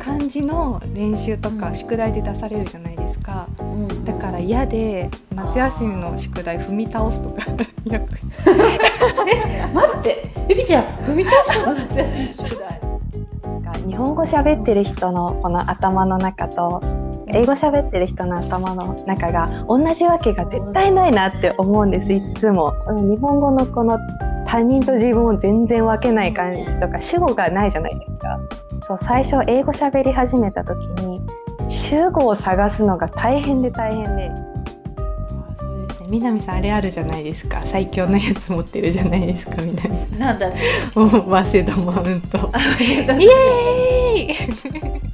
漢字の練習とか宿題で出されるじゃないですか、うん。だから嫌で夏休みの宿題踏み倒すとか。よく。待って。エビちゃん踏み倒した？の夏休みの宿題。日本語喋ってる人のこの頭の中と英語喋ってる人の頭の中が同じわけが絶対ないなって思うんです。いつも。うん日本語のこの他人と自分を全然分けない感じとか主語がないじゃないですかそう最初英語喋り始めた時に主語を探すのが大変で大変で。そうですね。南さんあれあるじゃないですか。最強のやつ持ってるじゃないですか南さん。なんだって。お早稲田マウント。イイエーイ。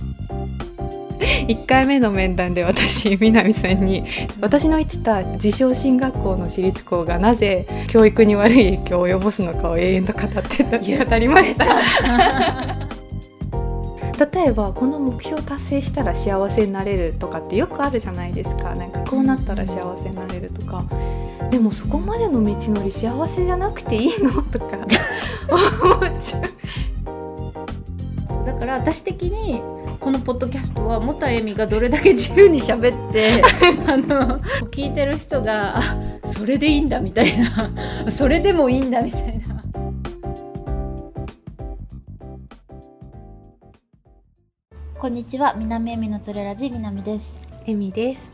1回目の面談で私南さんに私の言ってた自称進学校の私立校がなぜ教育に悪い影響を及ぼすのかを永遠と語ってた語りました例えばこの目標達成したら幸せになれるとかってよくあるじゃないですか。なんかこうなったら幸せになれるとか。でもそこまでの道のり幸せじゃなくていいのとか。思っちゃうだから私的にこのポッドキャストは元恵美がどれだけ自由に喋って あの聞いてる人があそれでいいんだみたいな。それでもいいんだみたいな。こんにちは。南恵美のつれラジ南です。エミです。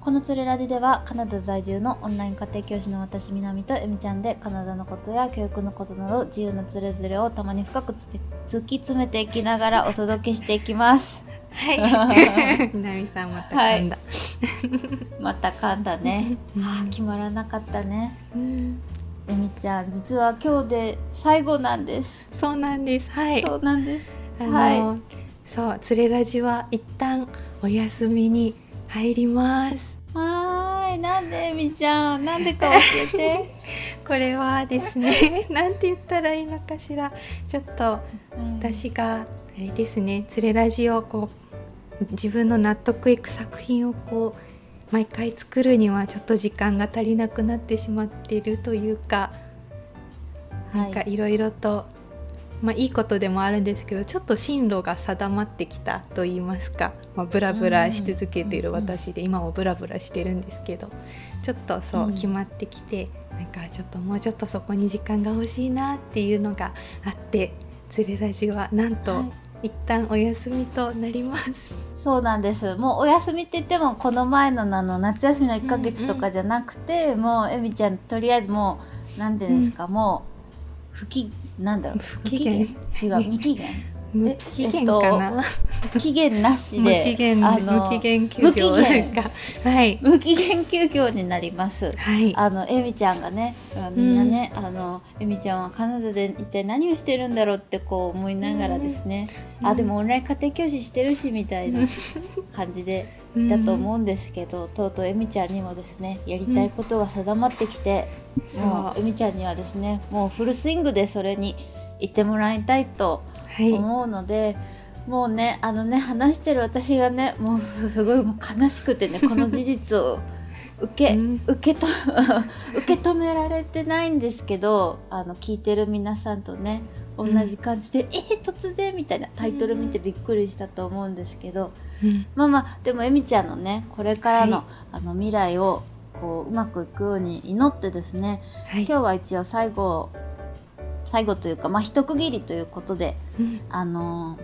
このつれラジではカナダ在住のオンライン家庭教師の私南と恵美ちゃんでカナダのことや教育のことなど自由なつれづれをたまに深くつ突き詰めていきながら お届けしていきます。はい。南さんまた噛んだ、また噛んだね、うん。はあ決まらなかったね。うん。恵美ちゃん実は今日で最後なんです、そうなんです。はい。そうなんです。あの、はそうつれラジは一旦お休みに入ります。はーいなんで恵美ちゃん。なんでか教えて、これはですね なんて言ったらいいのかしら。ちょっとうん。私があれですねつれラジをこう自分の納得いく作品をこう毎回作るにはちょっと時間が足りなくなってしまっているというかなんかいろいろと、まあ、いいことでもあるんですけどちょっと進路が定まってきたと言いますか、まあ、ブラブラし続けている私で、今もブラブラしてるんですけどちょっとそう、うん。決まってきてなんかちょっともうちょっとそこに時間が欲しいなっていうのがあって「つれラジ」はなんと、はい。一旦お休みとなります。そうなんです。もうお休みって言ってもこの前のあの夏休みの1ヶ月とかじゃなくて、もう恵美ちゃんとりあえずもう何ていうんですか、もう不機なんだろう。不機嫌。違う。未期限無期限かな、期限なし無で期限あの無期限休業。はい。無期限休業になります。はい。あのエミちゃんがねみんなね、あのエミちゃんはカナダで一体何をしてるんだろうってこう思いながらですね、うん。あでもオンライン家庭教師してるしみたいな感じでだと思うんですけど、とうとうエミちゃんにもですねやりたいことが定まってきて、うん。もう。エミちゃんにはですねもうフルスイングでそれに行ってもらいたいとはい。思うので、もうねあのね話してる私がねもうすごいもう悲しくてねこの事実を 受け、うん。受けと 受け止められてないんですけどあの聞いてる皆さんとね同じ感じで「えー突然」みたいなタイトル見てびっくりしたと思うんですけど、うん。まあまあでもえみちゃんのねこれからの,、はい。あの未来をこううまくいくように祈ってですねはい。今日は一応最後最後というかまあ一区切りということでうん。あの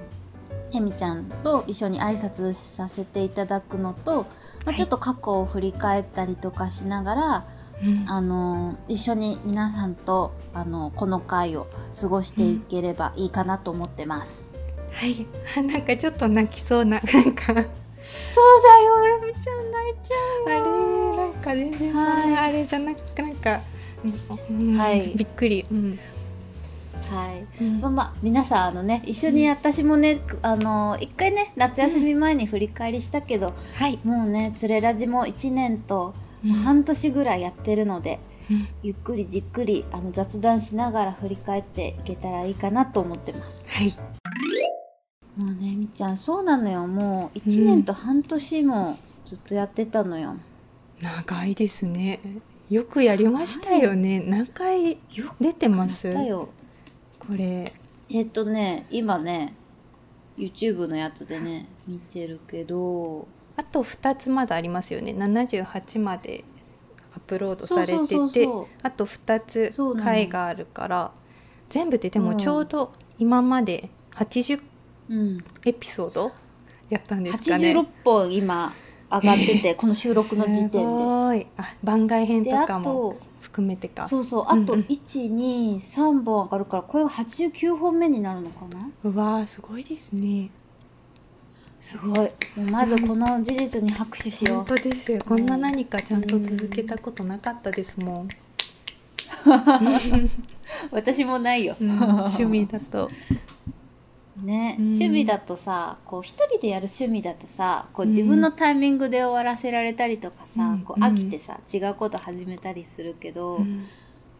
えみちゃんと一緒に挨拶させていただくのと、まあ、はい。ちょっと過去を振り返ったりとかしながら、うん。あの一緒に皆さんとあのこの回を過ごしていければいいかなと思ってます。はい。あなんかちょっと泣きそうななんか。そうだよえみちゃん泣いちゃあれなんか全然はい。あれじゃなくなんか、うんはい。びっくり、うん。う。はい。うん。まあまあ皆さんあのね一緒に私もね、あの一回ね夏休み前に振り返りしたけど、はい、もうねつれラジも1年とうん。半年ぐらいやってるので、うん。ゆっくりじっくりあの雑談しながら振り返っていけたらいいかなと思ってます。はい。もうねみっちゃんそうなのよ。もう1年と半年もずっとやってたのよ。長いですね。よくやりましたよね。何回よ出てます？これ。えっとね今ね YouTube のやつでね見てるけどあと2つまだありますよね。78までアップロードされててあと2つ回があるから全部ででもちょうど今まで80うん。エピソードやったんですかね。86本今上がってて、この収録の時す点ごい。あ番外編で。とかもと含めてか。そうそう。あとうんうん。123本上がるからこれが89本目になるのかな？うわーすごいですねすごい。まずこの事実に拍手しよ本当ですよ。こんな何かちゃんと続けたことなかったですもん、う 私もないよ、うん趣味だと。ね、うん。趣味だとさこう一人でやる趣味だとさこううん自分のタイミングで終わらせられたりとかさ、うん。こう飽きてさ、違うこと始めたりするけど、うん。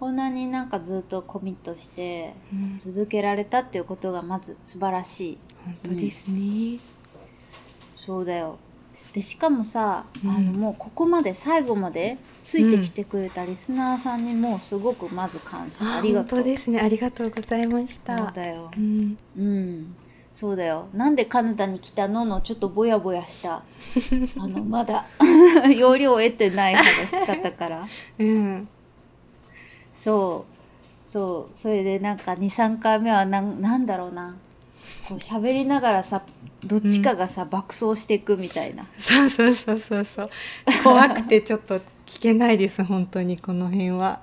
こんなになんかずっとコミットしてうん。続けられたっていうことがまず素晴らしい。本当ですね、そうだよ。でしかもさ、うん。あのもうここまで最後までついてきてくれたリスナーさんにもうすごくまず感謝、ありがとう。ですね。ありがとうございましそうただよ。うん。うん。そうだよ。なんでカナダに来たののちょっとぼやぼやした。あのまだ 要領を得てない話し方から。うん。そう。そう。それでなんか23回目はなんなんだろうなこう喋りながらさどっちかがさ、爆走していくみたいな。そうそうそうそうそう。怖くてちょっと聞けないです本当にこの辺は。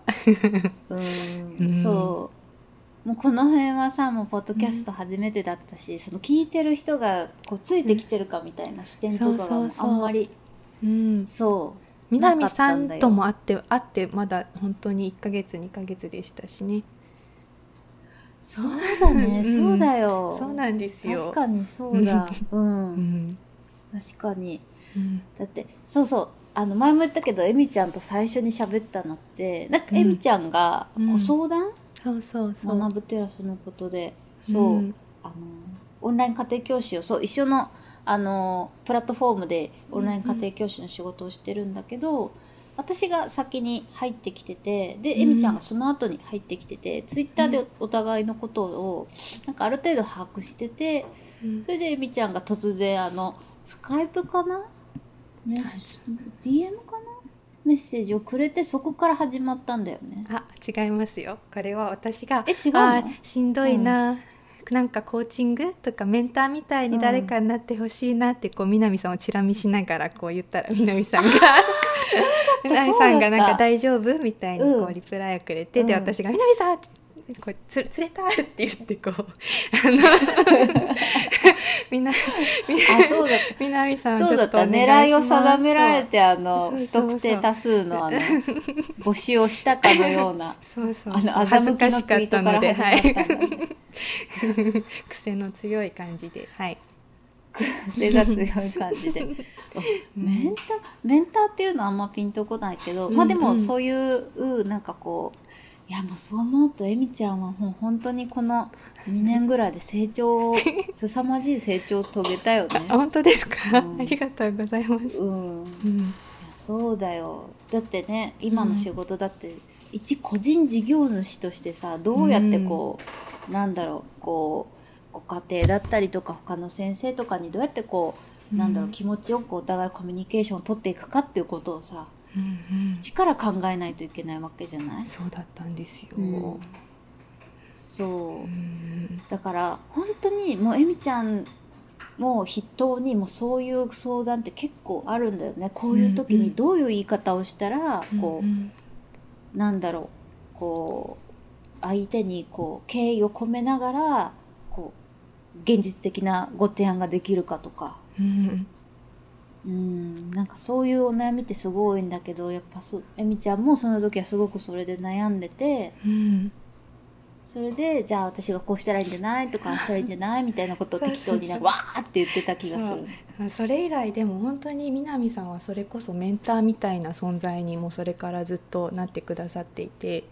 うん。うん。そう。もうこの辺はさもうポッドキャスト初めてだったし、その聞いてる人がこうついてきてるかみたいな視点とかがあんまりうん。そう。南さんとも会って会ってまだ本当に1ヶ月2ヶ月でしたしねそうだね、うん。そうだよ。そうなんですよ。確かにそうだ。うん、うん。確かに。うん。だってそうそう。あの前も言ったけどエミちゃんと最初に喋ったのってなんかうん。エミちゃんがうん。ご相談、そうそうそう。学ぶテラスのことで。そう、ん。あのオンライン家庭教師をそう一緒のあのプラットフォームでオンライン家庭教師の仕事をしてるんだけど、私が先に入ってきててで、うん。エミちゃんがその後に入ってきててツイッターでお互いのことをなんかある程度把握しててうん。それでエミちゃんが突然あのスカイプかな？メッセ DM かな？メッセージをくれてそこから始まったんだよね。あ違いますよ。これは私がえ違うしんどいな、なんかコーチングとかメンターみたいに誰かになってほしいなってこう南さんをチラ見しながらこう言ったら南さんが 南さんがなんか大丈夫みたいにこううんリプライをくれて、でうん。私が南さんこれつ釣れたって言ってこう あのみんなみあそうだっ南さんたそうだった。ちょっとお願い狙いを定められてあの不特定多数のあの募集をしたかのような そうそうあの恥ずかしかったので、はい。癖の強い感じで、はい。癖が強い感じで。メンターメンターっていうのはあんまピンとこないけど、まあでもうん。うんそういうなんかこういやもうそう思うとエミちゃんはもう本当にこの2年ぐらいで成長を凄まじい成長を遂げたよね。あ、。本当ですか、うん。ありがとうございます。うん、いやうん、そうだよ。だってね今の仕事だって、一個人事業主としてさどうやってこう、なんだろうこうご家庭だったりとか他の先生とかにどうやってこう、なんだろう気持ちよくお互いコミュニケーションを取っていくかっていうことをさうんうん。一から考えないといけないわけじゃない？そうだったんですよ。うん。そう。うん。だから本当にもうエミちゃんも筆頭にもうそういう相談って結構あるんだよね。こういう時うんうんにどういう言い方をしたら、こう、ん。なんだろうこう相手にこう敬意を込めながら現実的なご提案ができるかとか。うん。うん。なんかそういうお悩みってすごい多いんだけどやっぱそえみちゃんもその時はすごくそれで悩んでてうん。それでじゃあ私がこうしたらいいんじゃないとかああしたらいいんじゃないみたいなことを適当になんかわーって言ってた気がする。あそれ以来でも本当に南さんはそれこそメンターみたいな存在にもそれからずっとなってくださっていて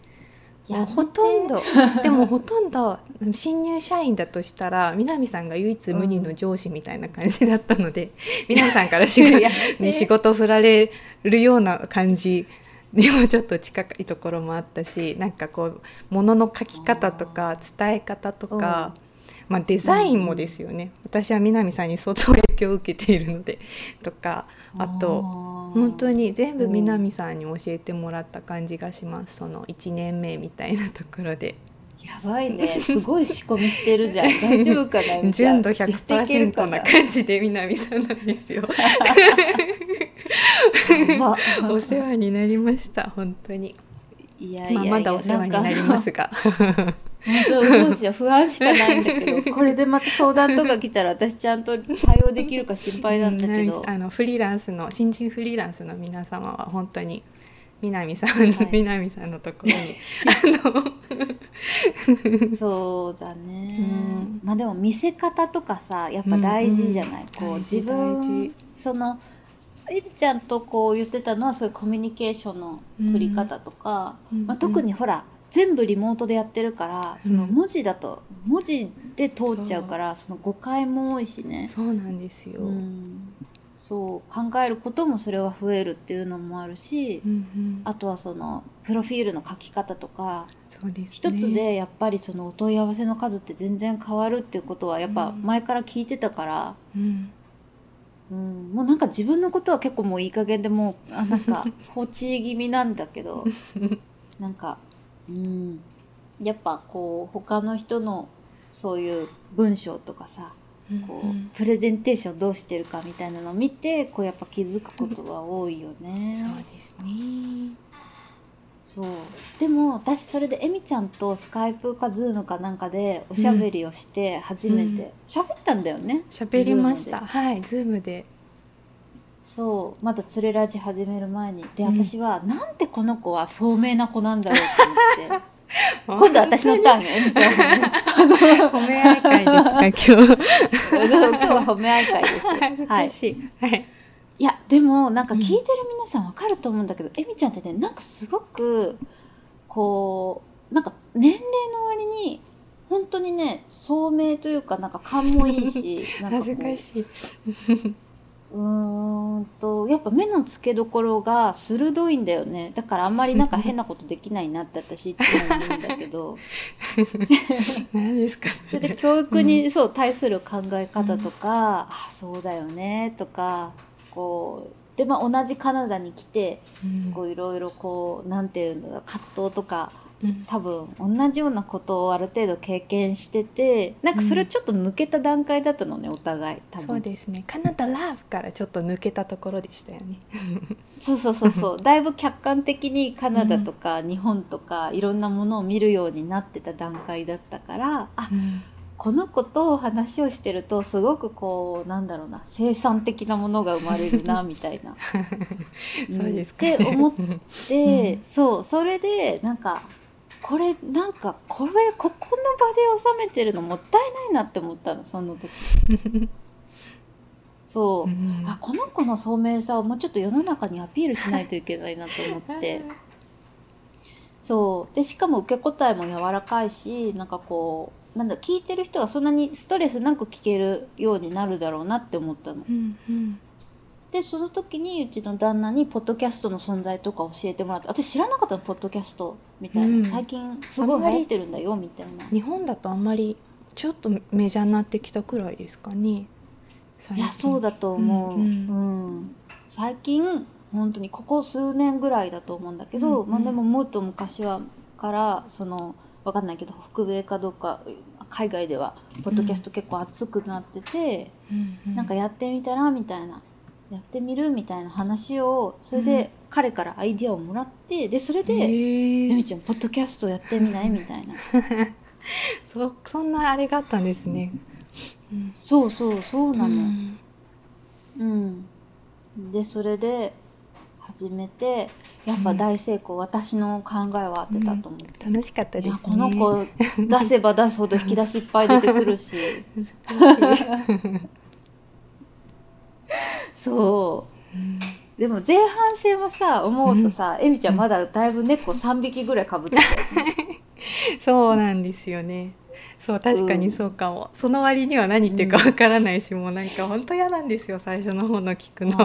もうほとんど。でもほとんど新入社員だとしたら南さんが唯一無二の上司みたいな感じだったので、南さんから仕事仕事を振られるような感じにもちょっと近いところもあったしなんかこうものの書き方とか伝え方とかまあ、デザインもですよね、私は南さんに相当影響を受けているのでとかあと本当に全部南さんに教えてもらった感じがします。その1年目みたいなところで。やばいね。すごい仕込みしてるじゃん。大丈夫かな純度100%な感じで南さんなんですよ。お世話になりました本当にいやいや、まあ、まだお世話になりますが。どうしよう不安しかないんだけど。これでまた相談とか来たら私ちゃんと対応できるか心配なんだけど、あのフリーランスの新人フリーランスの皆様は本当に南さんの、はい、南さんのところに あのそうだね、うん、まあでも見せ方とかさやっぱ大事じゃない、うんうん、こう自分そのえりちゃんとこう言ってたのはそういうコミュニケーションの取り方とか、うん、まあ、特にほら全部リモートでやってるからその文字だと、文字で通っちゃうからその誤解も多いしね。そうなんですよ、うん。そう考えることもそれは増えるっていうのもあるし、うんうん、あとはそのプロフィールの書き方とかそうです、ね、一つでやっぱりそのお問い合わせの数って全然変わるっていうことはやっぱ前から聞いてたから、うん、うん、もうなんか自分のことは結構もういい加減でもうあなんか 放置気味なんだけどなんか、うん、やっぱこう他の人のそういう文章とかさこうプレゼンテーションどうしてるかみたいなのを見てこうやっぱ気づくことが多いよね。そうですねそう。でも私それでえみちゃんとスカイプかズームかなんかでおしゃべりをして初めて。喋、うん、ったんだよね。喋りました。はいズームで。そう。まだ「つれラジ」始める前に。で私は、うん、なんでこの子は聡明な子なんだろうと思って。今度私のターンえみちゃん 褒め合い会ですか今日。今日は褒め合い会ですはい、はいいやでもなんか聞いてる皆さんわかると思うんだけど、えみちゃんってねなんかすごくこうなんか年齢の割に本当にね聡明というかなんか勘もいいし なんか恥ずかしい。うんとやっぱ目の付けどころが鋭いんだよね。だからあんまりなんか変なことできないなって私いつも言うんだけど。何ですかそれ。で教育に、そう対する考え方とか、うん、あそうだよねとかこうでまあ同じカナダに来て、こういろいろこうなんていうんだろう葛藤とか多分同じようなことをある程度経験しててなんかそれちょっと抜けた段階だったのね、お互い多分。そうですね。カナダラブからちょっと抜けたところでしたよね。そうそうそうそう。だいぶ客観的にカナダとか日本とかいろんなものを見るようになってた段階だったからあ、うん、この子と話をしてるとすごくこうなんだろうな生産的なものが生まれるなみたいな。そうですか、ね、って思って、うん、そうそれでなんかこれなんかこれここの場で収めてるのもったいないなって思ったのその時。そう、うん、あこの子の聡明さをもうちょっと世の中にアピールしないといけないなと思って。そう。でしかも受け答えも柔らかいしなんかこうなんだ聞いてる人がそんなにストレスなく聞けるようになるだろうなって思ったの。うんうん。でその時にうちの旦那にポッドキャストの存在とか教えてもらって私知らなかったのポッドキャストみたいな、うん、最近すごい流行ってるんだよみたいな。日本だとあんまりちょっとメジャーになってきたくらいですかね。いやそうだと思う、うん、うん、最近本当にここ数年ぐらいだと思うんだけど、うんうん、まあ、でももっと昔はからそのわかんないけど北米かどうか海外ではポッドキャスト結構熱くなってて、うん。うん、なんかやってみたらみたいなやってみるみたいな話をそれで彼からアイディアをもらってでそれで「ゆみちゃんポッドキャストやってみない? 」みたいな。そそんなあれがあったんですね、うん、そうそうそうなの。うん、うん、でそれで始めてやっぱ大成功、うん、私の考えは当てたと思って、楽しかったですね。この子出せば出すほど引き出しいっぱい出てくるし。そう、うん、でも前半戦はさ思うとさ、うん、えみちゃんまだだいぶ猫3匹ぐらいかぶってた、ね、そうなんですよね。そう確かにそうかも、うん、その割には何言ってるかわからないし、うん、もうなんか本当嫌なんですよ最初の方の聞くの。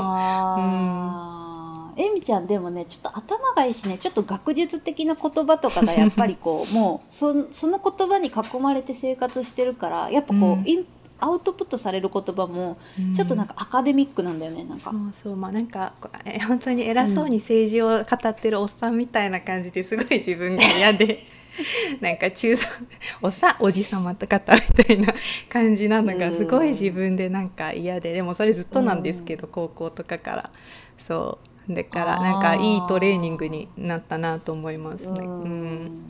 あえみちゃんでもねちょっと頭がいいしねちょっと学術的な言葉とかがやっぱりこう もうそその言葉に囲まれて生活してるからやっぱこう、うん。インアウトプットされる言葉もちょっとなんかアカデミックなんだよねなんか。そうそうまあなんか本当に偉そうに政治を語ってるおっさんみたいな感じですごい自分が嫌で なんか中層おっさんおじさまと方みたいな感じなのがすごい自分でなんか嫌ででもそれずっとなんですけど高校とかから。そうだからなんかいいトレーニングになったなと思いますね。ううん。ん。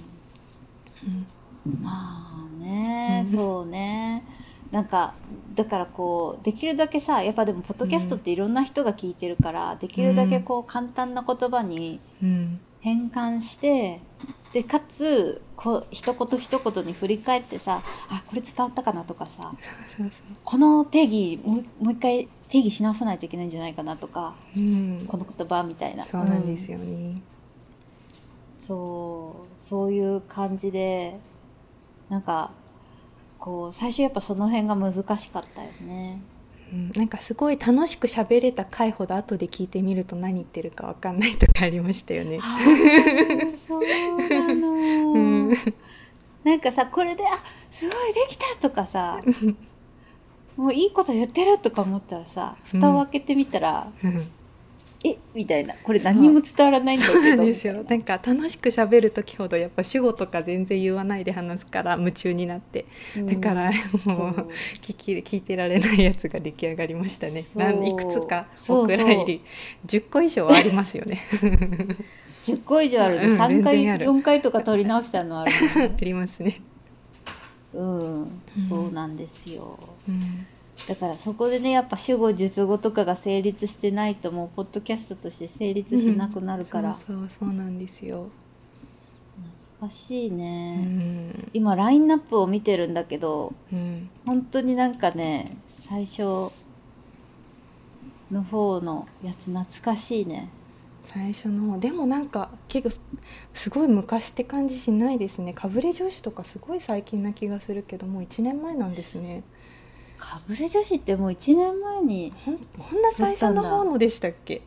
まあね、うん。そうね。なんかだからこうできるだけさやっぱでもポッドキャストっていろんな人が聞いてるから、できるだけこう簡単な言葉にうん。変換してでかつこう一言一言に振り返ってさあこれ伝わったかなとかさこの定義もうもう一回定義し直さないといけないんじゃないかなとかうんこの言葉みたいなそうなんですよ、よね。そうそういう感じでなんかこう最初やっぱその辺が難しかったよね。うんなんかすごい楽しく喋れた回ほど後で聞いてみると何言ってるかわかんないとかありましたよね。そうなの、うんなんかさこれであすごいできたとかさ もういいこと言ってるとか思ったらさ蓋を開けてみたら、うん。え？みたいな。これ何にも伝わらないんだけど。そう。なんですよ。なんか楽しく喋る時ほどやっぱ主語とか全然言わないで話すから夢中になって。うん。だからそもうう。聞き聞いてられないやつが出来上がりましたね。そう。なんいくつかそうそう。お蔵入り10個以上はありますよね。10個以上あるうんで3回全然ある。4回とか取り直したのあるね ありますね、うんそうなんですよ。うん。だからそこでねやっぱ主語述語とかが成立してないともうポッドキャストとして成立しなくなるから、そうそうそうなんですよ、難しいうね、ん。今ラインナップを見てるんだけどうん本当になんかね最初の方のやつ懐かしいね最初の方でもなんか結構すすごい昔って感じしないですね。かぶれ女子とかすごい最近な気がするけどもう1年前なんですね。かぶれ女子ってもう1年前にほんこんな最初の方のでしたっけ？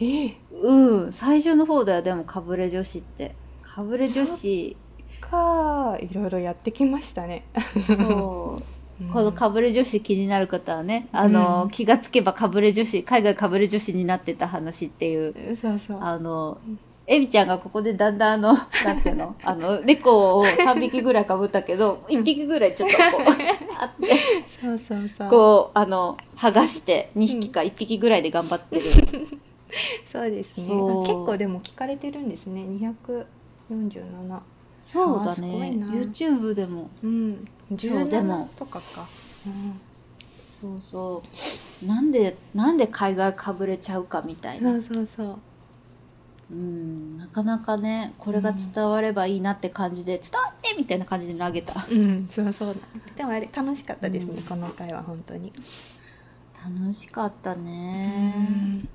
ええ。うん最初の方だよでもかぶれ女子って。かぶれ女子。かいろいろやってきましたね。そう。うんこのかぶれ女子気になる方はねあの、うん気がつけばかぶれ女子海外かぶれ女子になってた話っていうそうそう。あのエミちゃんがここでだんだんあの なんていうの？あの猫を3匹ぐらいかぶったけど1匹ぐらいちょっとこう あってそうそうそう。こうあの剥がして2匹か1匹ぐらいで頑張ってる、そうですね。結構でも聞かれてるんですね。247。そうだね。な。YouTube でも。うん。そうでも。17とかか。うん。そうそう。なんでなんで海外かぶれちゃうかみたいな。そうそうそう。うん。なかなかねこれが伝わればいいなって感じで、伝わってみたいな感じで投げた。うん、そうそう。でもあれ楽しかったですね。うん。この回は本当に。楽しかったうね、ん。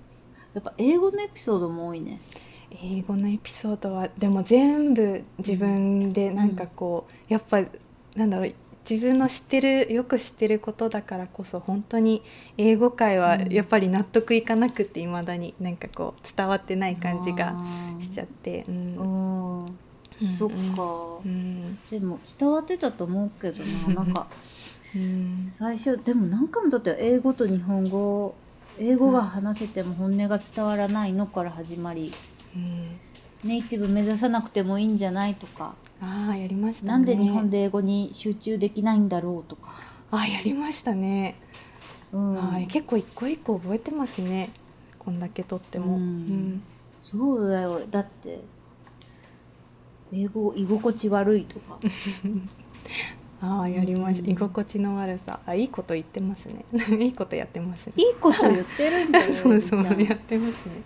やっぱ英語のエピソードも多いね英語のエピソードはでも全部自分でなんかこう、やっぱなんだろう自分の知ってるよく知ってることだからこそ本当に英語界はうん。やっぱり納得いかなくっていまだになんかこう伝わってない感じがしちゃっって、ううんん、うん。そっか、うん。でも伝わってたと思うけどな。なんかうん。最初でも何回もだって英語と日本語英語が話せても本音が伝わらないのから始まりうん。ネイティブ目指さなくてもいいんじゃないとか、ああやりましたね。なんで日本で英語に集中できないんだろうとか、ああやりましたね、うん、ああ結構一個一個覚えてますね。こんだけとっても、うん。うん。そうだよ。だって英語居心地悪いとか。ああやりました、うん。居心地の悪さ。あいいこと言ってますね。いいことやってますね。いいこと言ってるんだよ そうそうやってますね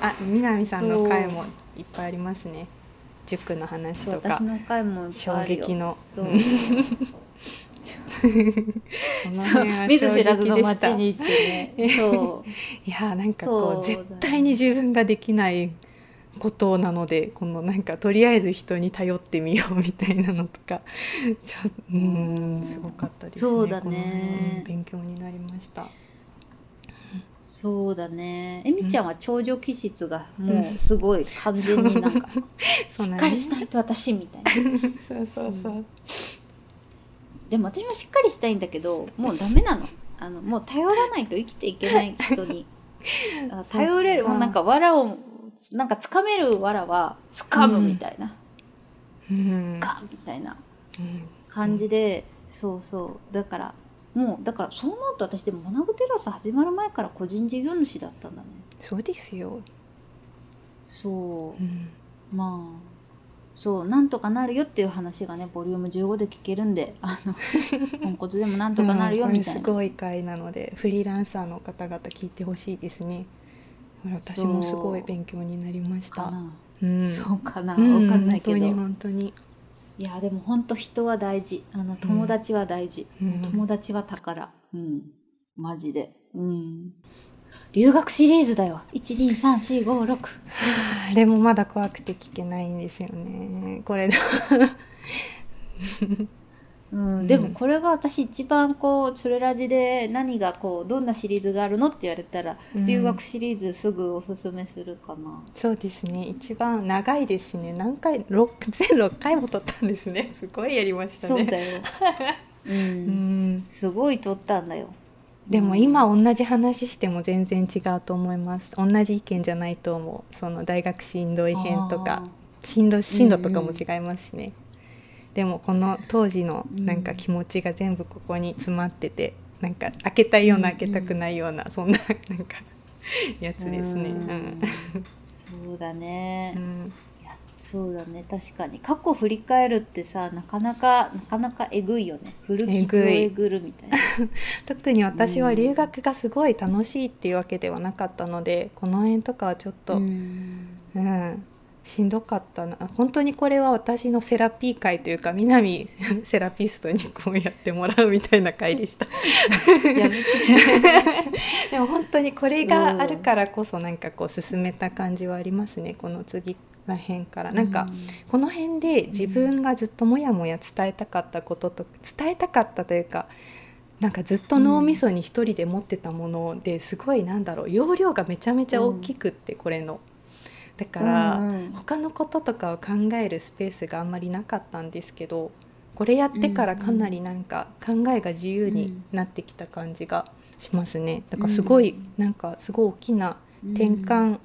あ南さんの回もいっぱいありますね。塾の話とか。衝撃の。そう。見ず知らずの街に行ってね。そう。いやなんかこう絶対に自分ができないことなのでこのなんかとりあえず人に頼ってみようみたいなのとか。ちょううん。んすごかったですね。そうだね。勉強になりましたそうだね。えみちゃんは頂上気質がもうすごい完全になんか、そう。なんしっかりしないと私みたいな。そうそうそう、でも私もしっかりしたいんだけどもうダメなの。あのもう頼らないと生きていけない人に。あ頼れるもうなんか藁をなんか掴める藁は掴むみたいな、うん。ガンみたいなうん。感じで、そうそう。だからもうだからそう思うと私でも学ぶテラス始まる前から個人事業主だったんだね。そうですよ、そう。うん。まあそうなんとかなるよっていう話がねボリューム15で聞けるんであの ポンコツでもなんとかなるよみたいな、すごい回なのでフリーランサーの方々聞いてほしいですね。私もすごい勉強になりました。かな、うん。そうかな、うん。わかんないけど、本当に本当にいやでも本当人は大事。あの友達は大事、うん。友達は宝。うん。マジで。うん。留学シリーズだよ。123456 あれもまだ怖くて聞けないんですよね。これだうん、でもこれが私一番こうつれラジで何がこうどんなシリーズがあるのって言われたら、うん。留学シリーズすぐおすすめするかな。そうですね。一番長いですしね。何回六 全6回も撮ったんですね。すごいやりましたね。そうだよ、う、うん。んすごい撮ったんだよ。でも今同じ話しても全然違うと思います。同じ意見じゃないと思うその大学しんどい編とか進路進路とかも違いますしね、でもこの当時のなんか気持ちが全部ここに詰まっててなんか開けたいようなうん開けたくないような、そんななんか やつですね。うん。そうだね、うん。そうだね。確かに。過去振り返るってさなかなかなかなかえぐいよね。古傷をえぐるみたいな。特に私は留学がすごい楽しいっていうわけではなかったのでこの辺とかはちょっと、うん。うん、しんどかったな。本当にこれは私のセラピー会というか南 セラピストにこうやってもらうみたいな会でした。でも本当にこれがあるからこそなんかこう進めた感じはありますね。この次らへんから。なんか、この辺で自分がずっともやもや伝えたかったことと伝えたかったというかなんかずっと脳みそに一人で持ってたものですごいなんだろう。容量がめちゃめちゃ大きくってこれの。だから、うんうん。他のこととかを考えるスペースがあんまりなかったんですけどこれやってからかなりなんか考えが自由になってきた感じがしますね。だからすごいなんかすごい大きな転換、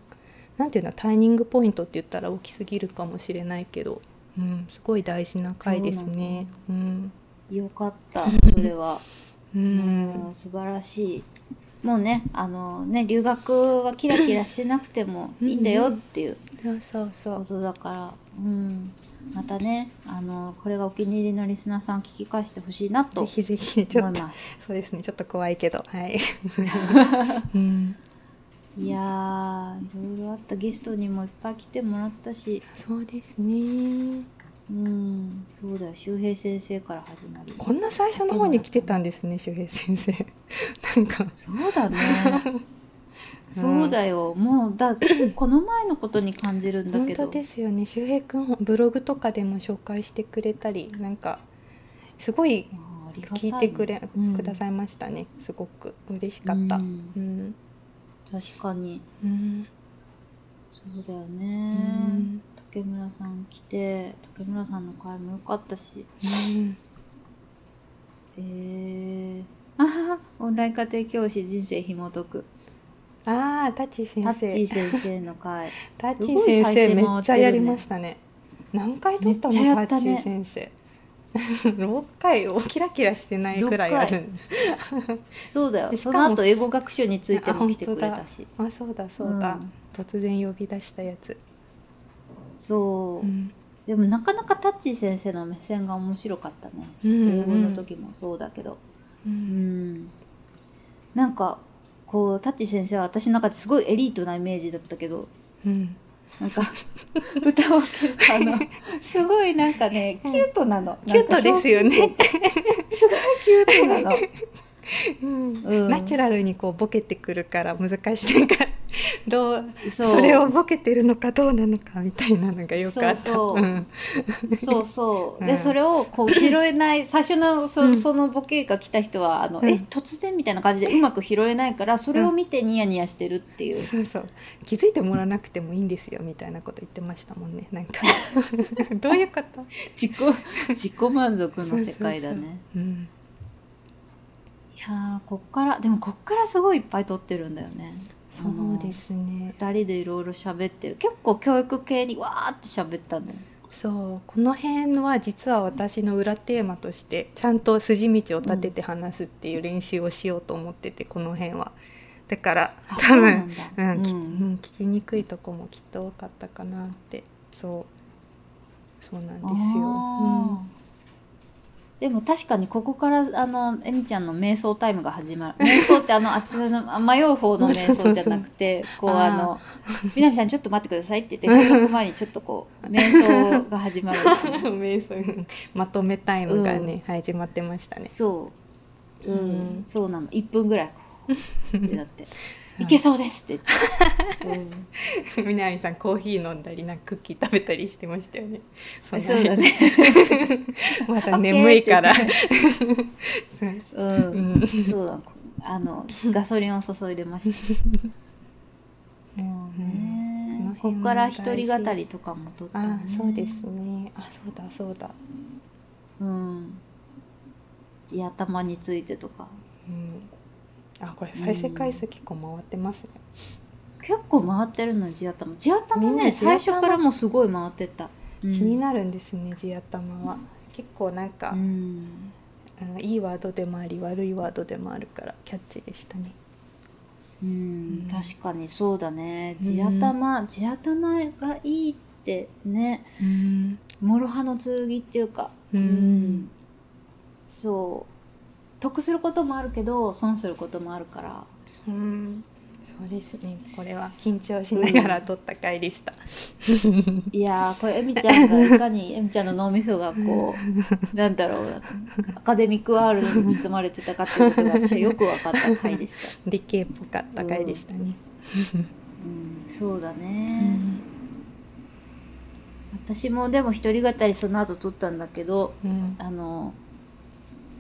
なんていうのターニングポイントって言ったら大きすぎるかもしれないけど、うん、すごい大事な回ですね。うん、よかったそれは、う うんん、素晴らしいもうねあのね留学はキラキラしてなくてもいいんだよっていうそうそうそう。ことだから、うん、またねあのこれがお気に入りのリスナーさん聞き返してほしいなと。思います。そうですねちょっと怖いけど。はい。うん、いやーいろいろあった。ゲストにもいっぱい来てもらったし。そうですね。うんそうだよ周平先生から始まりこんな最初の方に来てたんですね周平先生。なんか。そうだね。そうだよ。もうだこの前のことに感じるんだ本けど。当ですよね。周平くんブログとかでも紹介してくれたりなんかすごい聞いてくれ、うん。くださいましたね。すごく。嬉しかった。ううん。ん確かに。うん。そうだようね、ん竹村さん来て竹村さんの回も良かったし。うん。えー、あ オンライン家庭教師人生紐解く。ああタッチー先タッチ先生の回 タッチ先生ねめっちゃやりましたね。何回撮ったのねタッチー先生。6 回をキラキラしてないくらいある。そうだよ。しかもその後英語学習についても来てくれたし。あそうだそうだ、うん。突然呼び出したやつ、そう、うん。でもなかなかタッチー先生の目線が面白かったね、うん英語の時もそうだけど。ううん。んなんかこうタッチー先生は私の中ですごいエリートなイメージだったけど。うん。なんか 歌を聴くとあの すごいなんかねキュートなの。キュートですよね。すごいキュートなの。うん。うん。ナチュラルにこうボケてくるから難しいか どうそう。それをボケてるのかどうなのかみたいなのがよくあった。そうそう。うん。そうそう、うん。でそれをこう拾えない 最初のそ,、うんそのボケが来た人はあの、うん。え突然みたいな感じでうまく拾えないからそれを見てニヤニヤしてるっていう、そうそう。気づいてもらわなくてもいいんですよみたいなこと言ってましたもんねなんか。どういうこと？自己自己満足の世界だね。いやーこっからでもこっからすごいいっぱい撮ってるんだよねそうですね。2人でいろいろ喋ってる。結構教育系にわーって喋ったんだよ。そうこの辺は実は私の裏テーマとしてちゃんと筋道を立てて話すっていう練習をしようと思ってて、この辺は。だからあ多分そうなんだ。うん聞きにくいとこもきっと多かったかなって。そう。そうなんですよ。あーでも確かにここからあのえみちゃんの瞑想タイムが始まる瞑想ってあの あっちのあ迷う方の瞑想じゃなくてこうあの「みなみさんちょっと待ってください」って言って収録前にちょっとこう瞑想が始まる瞑想まとめタイムがね、始まってましたね。そう、うんうんそうなの1分ぐらいってなって「いけそうです」って言って、うんみなみさんコーヒー飲んだりなんかクッキー食べたりしてましたよね。そうだね。まだ眠いから。そううん、うんそうだ。あのガソリンを注いでました。もうね、うんここから一人語りとかも撮った、ね。あそうですね。あそうだそうだ。うん。地頭についてとか。うん。あこれ再生回数結構回ってますね。結構回ってるの地頭。地頭ね、最初からもうすごい回ってた。気にる。なるんですね地頭は。結構なんか、うん。あのいいワードでもあり悪いワードでもあるからキャッチでしたね。うんうん確かにそうだね。うん地頭、地頭がいいってね。うん。諸刃の剣っていうか、うんそう得することもあるけど損することもあるからうん。そうですね。これは緊張しながら撮った回でした。いやーこれえみちゃんがいかにえみちゃんの脳みそがこう なんだろうアカデミックワールドに包まれてたかっていうことが私はよく分かった回でした、理系っぽかった回でしたね。うん、そうだね、私もでも一人語りその後撮ったんだけどうん。あの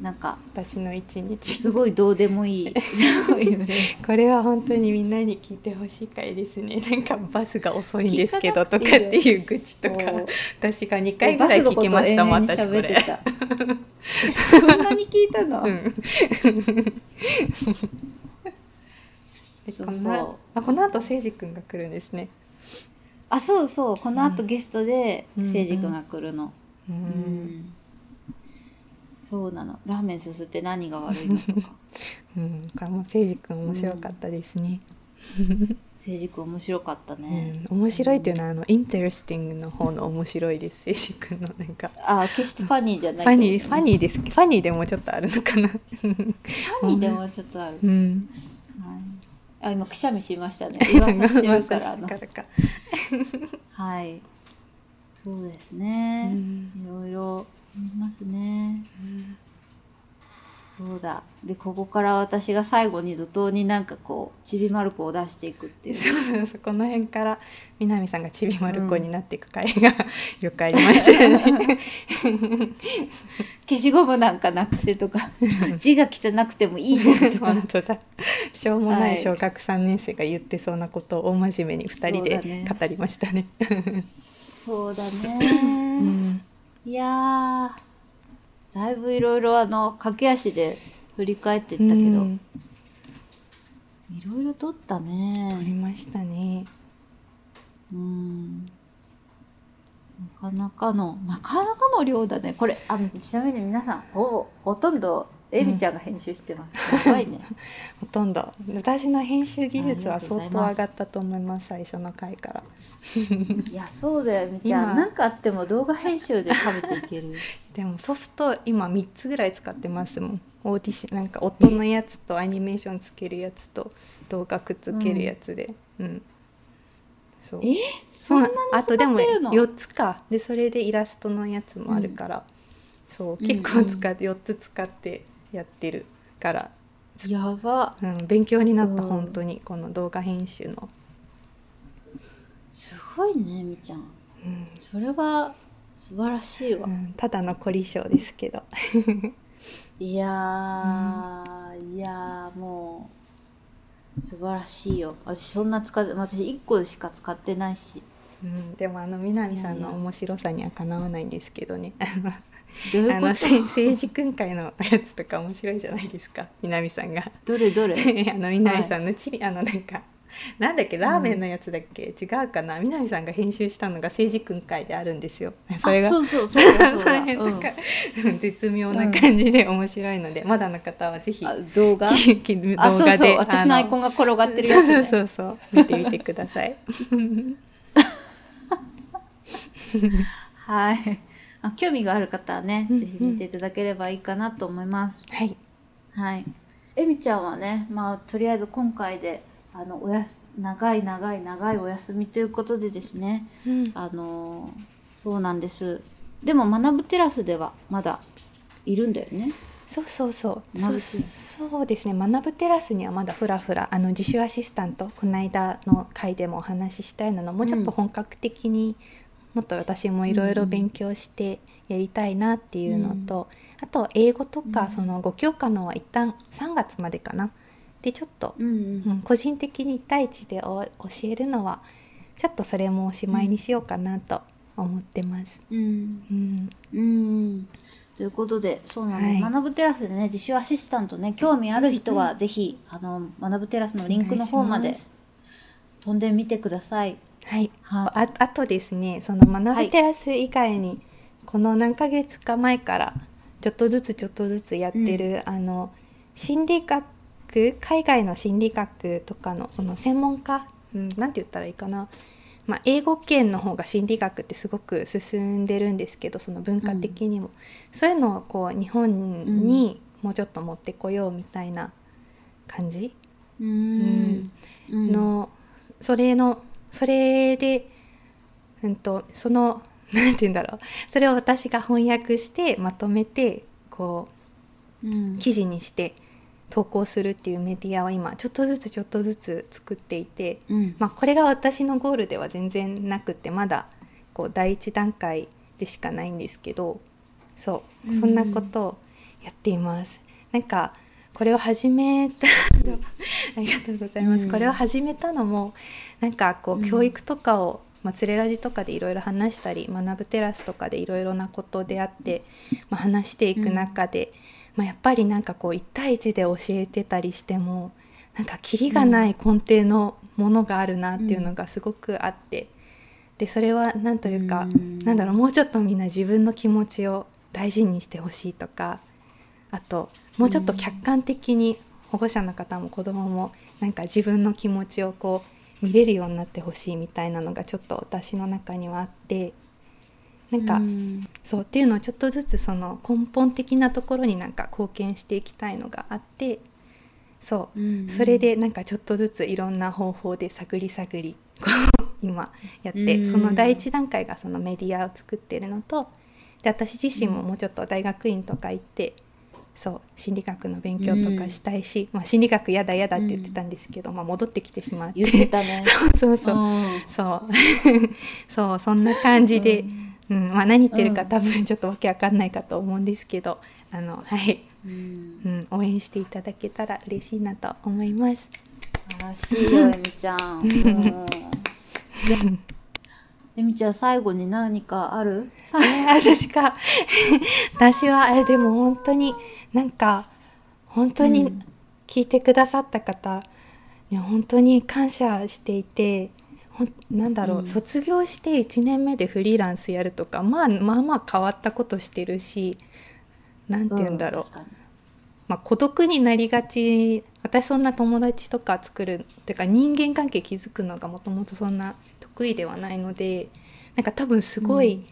なんか私の一日。すごいどうでもいい。これは本当にみんなに聞いてほしい回ですね。なんかバスが遅いんですけどとかってていう愚痴とか。私が2回ぐらい聞きましたもん私これ。そんなに聞いたの、うん。でそうこのそうあこの後誠司くんが来るんですね。あそうそう。この後ゲストでうん誠司君が来るの、ううんんそうなの。ラーメンすすって何が悪いのとか。うん、これも誠司くん面白かったですね。誠司君面白かったうね、ん、面白いっていうのはあの interesting の方の面白いです誠司くんのなんか。あ決して funny じゃない。ファニーファー ny です。 funny でもちょっとあるのかな。 funny でもちょっとある、うん。はい、あ今くしゃみしましたね。噂してるからあの。はい。そうですうね、ん。いろいろありますね。そうだ。でここから私が最後に怒涛になんかこうちびまる子を出していくっていう。そうそうそう。この辺から南さんがちびまる子になっていく回が、よくありましたよね。消しゴムなんかなくせとか字が汚くてもいいじゃんとか。本当だ。しょうもなはい。い小学3年生が言ってそうなことを大真面目に2人で語りましたね。そうだうね、んいやーだいぶいろいろあの駆け足で振り返っていったけど、うん。いろいろ撮った撮りねましたね。うん。なかなかのなかなかの量だね。これあちなみに皆さんほぼほとんどエビちゃんが編集してます、やばいね。ほとんど。私の編集技術は相当上がったと思います最初の回から。いやそうだよみちゃ今。んなんかあっても動画編集で食べていける。でもソフト今3つぐらい使ってますもん。オーディションなんか音のやつとアニメーションつけるやつと動画くっつけるやつで。うん、そう。え？そうなそんなにあとでも使ってるの？4つか。でそれでイラストのやつもあるから、そう。うん結構使って4つ使ってやってるから、やば。うん、勉強になった、うん。本当にこの動画編集の。すごいねみちゃん。うん。それは素晴らしいわ、うんただの凝り性ですけど。いやー、いやーもう素晴らしいよ。私そんな使って私1個しか使ってないし。うん、でもあの南さんの面白さにはかなわないんですけどねうあのせ政治訓会のやつとか面白いじゃないですか南さんが。とどれどれ？あの南さんのチリ、あのなんかなんだっけ？ラーメンのやつだっけ、違うかな？南さんが編集したのが政治訓会であるんですよ。それがあそうそうそうだそ とうん。か、絶妙な感じで面白いので、まだの方はぜひあ動画？動あそうそう。画で私のアイコンが転がってるやつ、ね、そうそうそう。見てみてください。はいあ興味がある方はね、うんぜひ見ていただければいいかなと思います。はい。はい。えみちゃんはねまあとりあえず今回であのおやす長い長い長いお休みということでですねうん。あのそうなんです。でも学ぶテラスではまだいるんだよね。そうそうそう。そうそうですね。学ぶテラスにはまだふらふらあの自主アシスタントこの間の回でもお話ししたようなのもうちょっと本格的に、もっと私もいろいろ勉強してやりたいなっていうのと、あと英語とか、うん。その5教科のは一旦3月までかな。でちょっと、うんうん。個人的に1対1でお教えるのはちょっとそれもおしまいにしようかなと思ってます。うん。うん。うん。ということでそうなの、はい。学ぶテラスでね自主アシスタントね興味ある人はぜひ、あの学ぶテラスのリンクの方まで飛んでみてください。はい。はああとですねその学びテラス以外に、この何ヶ月か前からちょっとずつちょっとずつやってる、あの心理学海外の心理学とかのその専門家、うん、なんて言ったらいいかな、まあ、英語圏の方が心理学ってすごく進んでるんですけどその文化的にも、そういうのをこう日本にもうちょっと持ってこようみたいな感じ、うん。の、それのそれで、うん、とその なんて言うんだろう。それを私が翻訳してまとめてこうん。う記事にして投稿するっていうメディアを今ちょっとずつちょっとずつ作っていて、うん。まあ、これが私のゴールでは全然なくってまだこう第一段階でしかないんですけどそうそんなことをやっています。なんかこれを始めた ありがとうございます、うん。これを始めたのもなんかこううん。教育とかを、まあ、つれラジとかでいろいろ話したり学ぶテラスとかでいろいろなことであって、まあ、話していく中で、まあ、やっぱりなんかこう1対1で教えてたりしてもなんかキリがない根底のものがあるなっていうのがすごくあって、でそれは何というか、うん。なんだろうもうちょっとみんな自分の気持ちを大事にしてほしいとかあともうちょっと客観的に保護者の方も子どももなんか自分の気持ちをこう見れるようになってほしいみたいなのがちょっと私の中にはあってなんか、うん。そうっていうのをちょっとずつその根本的なところになんか貢献していきたいのがあってそううんそれでなんかちょっとずついろんな方法で探り探りこう 今やって、うん。その第一段階がそのメディアを作ってるのとで私自身ももうちょっと大学院とか行ってそう心理学の勉強とかしたいし、まあ、心理学やだやだって言ってたんですけど、まあ、戻ってきてしまって。言ってたね。そうそうそう。そう。そんな感じで、うん。まあ、何言ってるかうん。多分ちょっとわけわかんないかと思うんですけどあのはい、うん。うん、応援していただけたら嬉しいなと思います。素晴らしいよ、えみちゃん。えみちゃん、最後に何かある？私か。私はあれでも本当になんか本当にうん聞いてくださった方には本当に感謝していてほんなんだろう、うん。卒業して1年目でフリーランスやるとか、まあ、まあまあ変わったことしてるしなんて言うんだろう、確かに。まあ、孤独になりがち私そんな友達とか作るというか人間関係築くのがもともとそんな得意ではないのでなんか多分すごい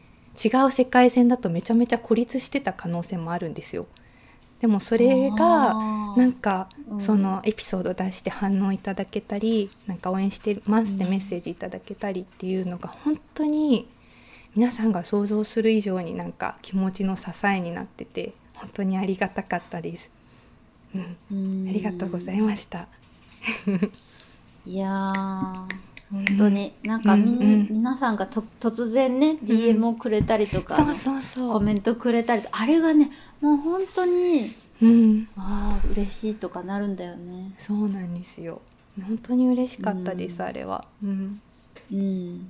違う世界線だとめちゃめちゃ孤立してた可能性もあるんですよ。でもそれがなんかうん。そのエピソード出して反応いただけたりなんか応援してますってメッセージいただけたりっていうのが本当に皆さんが想像する以上になんか気持ちの支えになってて本当にありがたかったです。うん。うん。ありがとうございました。いやー本当に。なんかみん、うんうん。皆さんがと突然ね DM をくれたりとか、そうそうそう。コメントくれたりとあれがねもう本当にうん。ああ嬉しいとかなるんだよね。そうなんですよ。本当に嬉しかったです、うん。あれは。うん。うん。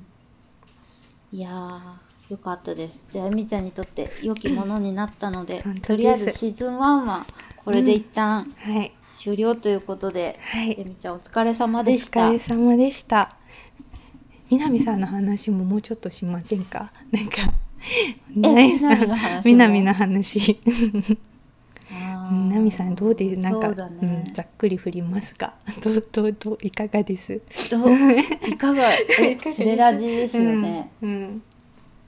いやーよかったです。じゃあえみちゃんにとって良きものになったのでとりあえずシーズン1はこれで一旦はい。終了ということで、はい。えみちゃんお疲れ様おでした。疲れ様でした南さんの話ももうちょっとしませんか？なんかえ南さん南の話も？南の話。あー。南さんどうでなんかね。うん、ざっくり振りますがどうどうどういかがです？どう？いかが？えいかがですつれラジですよね、うんうん。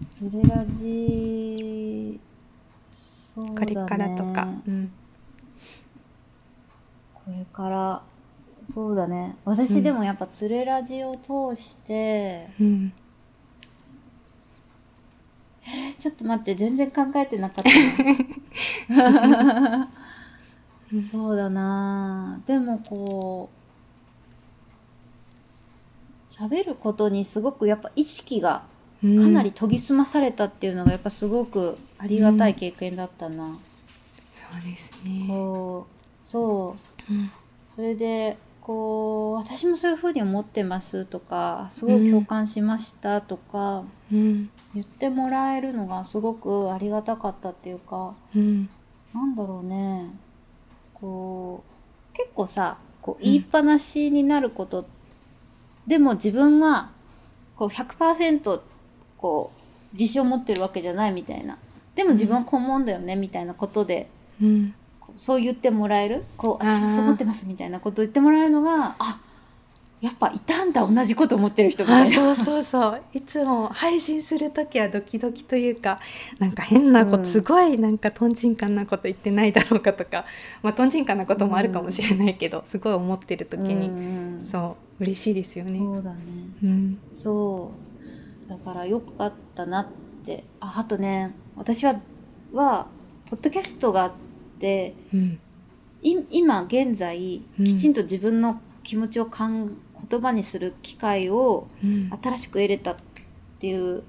つれラジそうだね。これからとか、うん。これからそうだね。私でもやっぱつれラジを通して、うん、えちょっと待って全然考えてなかった。なそうだな。でもこう喋ることにすごくやっぱ意識がかなり研ぎ澄まされたっていうのがやっぱすごくありがたい経験だったな、そうですね、こうそう。うん。それでこう私もそういうふうに思ってますとかすごい共感しましたとか、うん。言ってもらえるのがすごくありがたかったっていうかうん。なんだろうね。こう結構さこう言いっぱなしになること、でも自分がこう100%こう自信を持ってるわけじゃないみたいな。でも自分はこう思うんだよねみたいなことでうんそう言ってもらえる？こうあそう思ってますみたいなことを言ってもらえるのがあやっぱいたんだ同じこと思ってる人みたいな。あそうそうそう。いつも配信する時はドキドキというかなんか変なこと、うんすごいなんかとんちんかんなこと言ってないだろうかとかまあとんちんかんなこともあるかもしれないけど、すごい思ってる時に、うんそう嬉しいですよね。そうだね。うん。そう。だからよかったなって。ああとね私ははポッドキャストがあってうん。い今現在うん。きちんと自分の気持ちをかん言葉にする機会をうん。新しく得れたっていう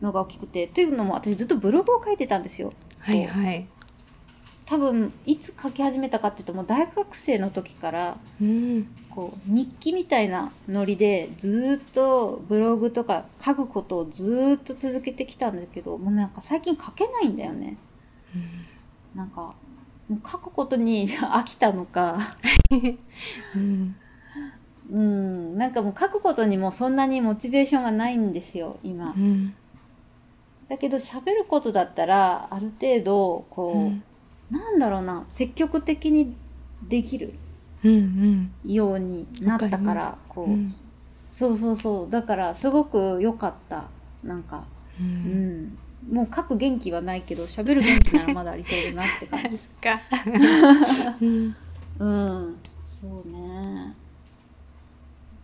のが大きくてというのも私ずっとブログを書いてたんですよ。はいはい。多分いつ書き始めたかっていうともう大学生の時からうん。こう日記みたいなノリでずーっとブログとか書くことをずーっと続けてきたんだけどもうなんか最近書けないんだよねなんかもう書くことに飽きたのか。うん。うん。なんかもう書くことにもそんなにモチベーションがないんですよ今。うん。だけど喋ることだったらある程度こう、うん。なんだろうな積極的にできるうんようになったかわからこう、うん。そうそうそう。だからすごく良かった。なんか。ううんんもう書く元気はないけど喋る元気ならまだありそうだなって感じ。か。うん。うんそうね。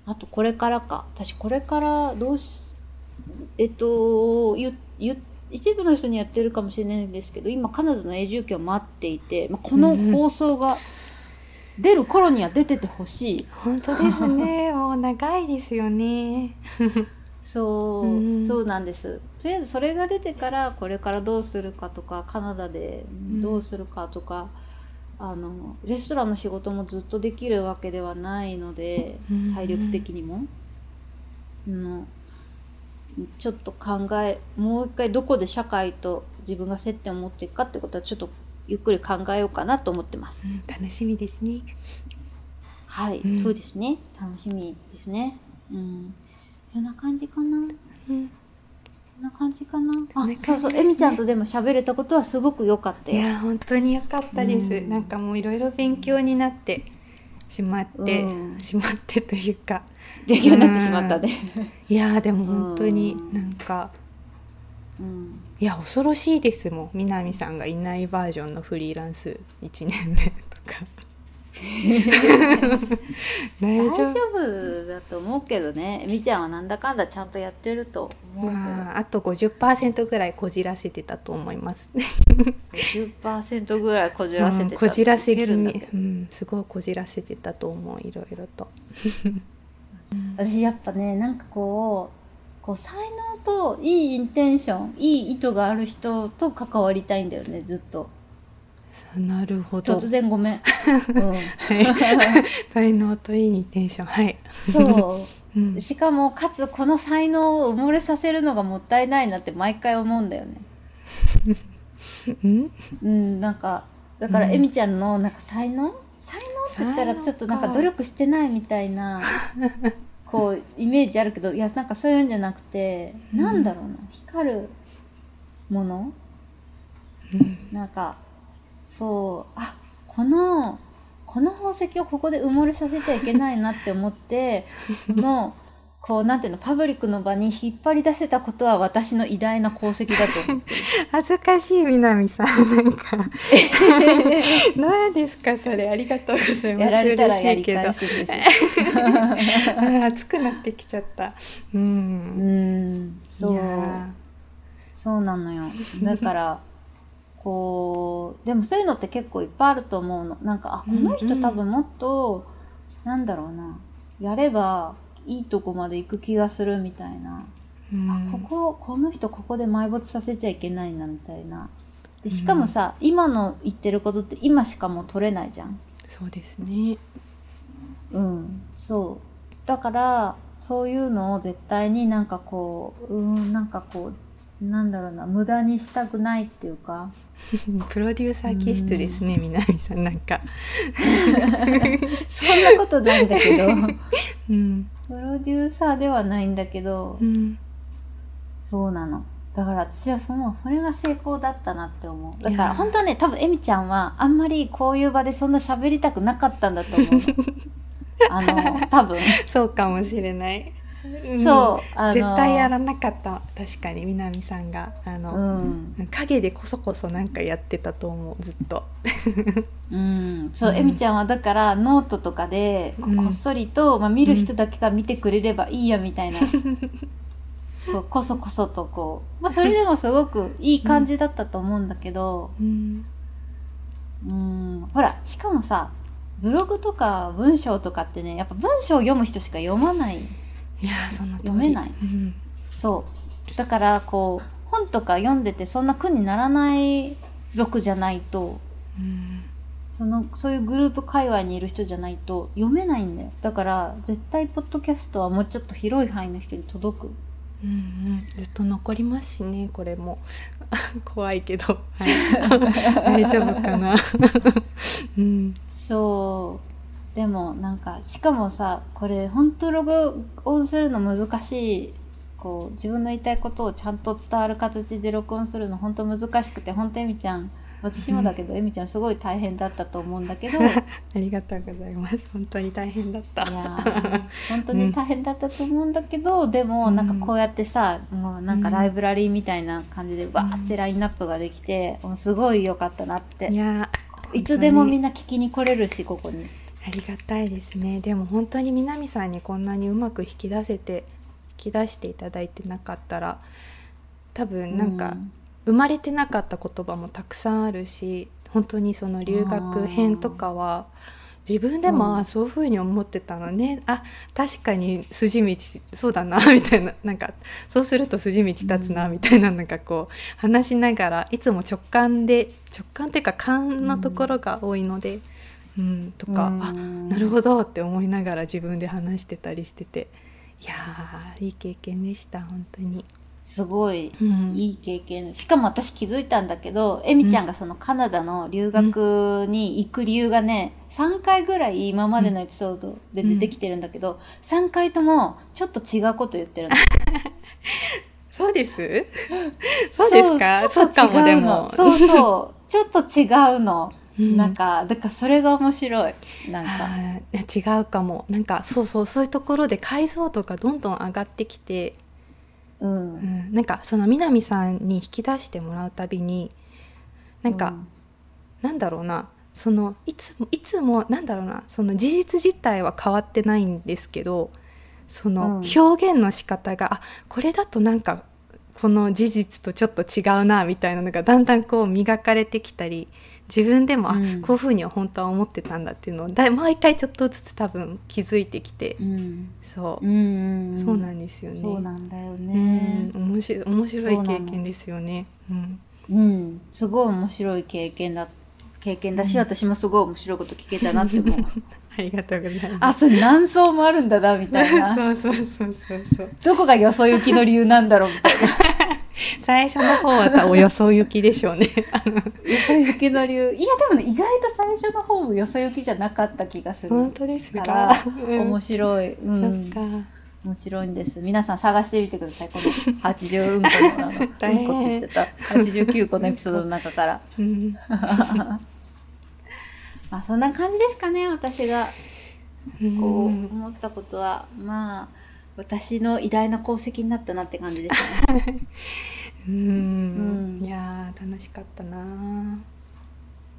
あとこれからか。私これからどうしえっとゆゆ一部の人にやってるかもしれないんですけど今カナダの永住権を待っていて、まあ、この放送が出る頃には出ててほしい、本当ですね。もう長いですよね。そう、うん。そうなんですとりあえずそれが出てからこれからどうするかとかカナダでどうするかとか、あのレストランの仕事もずっとできるわけではないので、うん体力的にも、うん、ちょっと考えもう一回どこで社会と自分が接点を持っていくかってことはちょっとゆっくり考えようかなと思ってます。うん楽しみですね。はい、うんそうですね楽しみですね。うん、こんな感じかな。うんこんな感じかな？あこんな感じ、そうそう、えみちゃんとでも喋れたことはすごく良かったよ。いや本当に良かったです。うんなんかもういろいろ勉強になってしまって、うんしまってというか。勉強になってしまったね。いやでも本当にうんなんか。うん、いや恐ろしいですもん南さんがいないバージョンのフリーランス1年目とか大 大丈丈夫夫だと思うけどね。えみちゃんはなんだかんだちゃんとやってると思うけど。まああと50%ぐらいこじらせてたと思います。50%ぐらいこじらせてたうんこじらせ気味。うんすごいこじらせてたと思ういろいろと。私やっぱねなんかこうこう才能といいインテンションいい意図がある人と関わりたいんだよねずっとなるほど。突然ごめん、うん、才能といいインテンション。はい。そう。うん。しかもかつこの才能を埋もれさせるのがもったいないなって毎回思うんだよね。うん？うんなんかだからうん。エミちゃんのなんか才能？才能って言ったらちょっとなんか。努力してないみたいなこうイメージあるけどいやなんかそういうんじゃなくて、うん。なんだろうな。光るもの？うん。なんかそう。あこのこの宝石をここで埋もれさせちゃいけないなって思ってこ のこうなんていうのパブリックの場に引っ張り出せたことは私の偉大な功績だと思って。る 恥ずかしい南さん。なんか 何ですかそれ。ありがとうございます。やられたらやり返すんです熱くなってきちゃった。ううん。んそう。そうなのよ。だからこうでもそういうのって結構いっぱいあると思うの。なんかあこの人多分もっと、なんだろうな。やればいいとこまで行く気がするみたいな、ーうん。あこここの人ここで埋没させちゃいけないなみたいな。でしかもさ、今の言ってることって今しかもう取れないじゃん。そうですね。うん、そう。だからそういうのを絶対になんかこううんなんかこうなんだろうな無駄にしたくないっていうか。プロデューサー気質ですね南さんなんか。そんなことないんだけど。うん。プロデューサーではないんだけど。うん。そうなの。だから私はそのそれが成功だったなって思う。だから本当はね多分エミちゃんはあんまりこういう場でそんな喋りたくなかったんだと思うの。あの多分。そうかもしれない、うんそうあの絶対やらなかった。確かに南さんが。あうの、ん。影でこそこそなんかやってたと思う。ずっと。うん、そう、うん。エミちゃんはだからノートとかでこっそりと、まあ、見る人だけが見てくれればいいやみたいな、こうこそこそとこう、まあ、それでもすごくいい感じだったと思うんだけど、うん。うん、ほらしかもさブログとか文章とかってねやっぱ文章を読む人しか読まないいやーその読めない。うん。そう。だからこう本とか読んでてそんな苦にならない族じゃないとうん。そのそういうグループ界隈にいる人じゃないと読めないんだよ。だから絶対ポッドキャストはもうちょっと広い範囲の人に届く。うんうん。ずっと残りますしねこれも。怖いけど、はい、大丈夫かな。うん。そうでもなんかしかもさこれ本当ログオンするの難しい。こう自分の言いたいことをちゃんと伝わる形で録音するの本当難しくて本当エミちゃん私もだけど、エミちゃんすごい大変だったと思うんだけど。い やありがとうござい。ます本当に大変だった。ー本当に大変だったと思うんだけど、でもうんなんかこうやってさもうなんかライブラリーみたいな感じでバーってラインナップができて、もうすごい良かったなって。いやいつでもみんなな聞きに来れるしここに。ありがたいですね。でも本当に南さんにこんなにうまく引き出せて引き出していただいてなかったら多分なんか、生まれてなかった言葉もたくさんあるし本当にその留学編とかは自分でも、うん。あそういうふうに思ってたのね。あ確かに筋道そうだな みたいななんかそうすると筋道立つなうん。みたいななんかこう話しながらいつも直感で直感っていうか勘のところが多いので、うんとか、あなるほどって思いながら自分で話してたりしてていやーいい経験でした本当に。すごいうんいい経験しかも私気づいたんだけどエミちゃんがそのカナダの留学に行く理由がね3回ぐらい今までのエピソードで出てきてるんだけど、3回ともちょっと違うこと言ってるの。そうです？そうですか？そそううちょっと違うかもでのも。そうそうちょっと違うの、うん。なんかだからそれが面白い。なんか。違うかも。なんかそうそうそういうところで解像度がどんどん上がってきて、うん、うん、なんかその南さんに引き出してもらうたびに、なんか、なんだろうな。そのいつもいつもなんだろうな。その事実自体は変わってないんですけどそのうん。表現の仕方が、あこれだとなんかこの事実とちょっと違うなみたいなのがだんだんこう磨かれてきたり自分でも、あうん。こういうふうには本当は思ってたんだっていうのをだ毎回ちょっとずつ多分気づいてきて、うん。そう。う、んそうなんですよね。そうなんだようねん、面白い面白い経験ですよね。うん、うんすごい面白い経験だ経験だし、私もすごい面白いこと聞けたなって思う。ありがとうございあます。それ何層もあるんだなみたいな。そうそうそうそうそう。どこがよそ行きの理由なんだろうみたいな 最初の方はおよそ行きでしょうね。よそ行きの理由。いやでもね意外と最初の方もよそ行きじゃなかった気がする。本当ですか。か。ら面白い、うん、そっか。面白いんです。皆さん探してみてください。この80うんこのあのうんこって言っちゃった。89個のエピソードの中から。うん、まあそんな感じですかね私が。こううん思ったことは、まあ私の偉大な功績になったなって感じですね。うん。うん。いやー楽しかったな。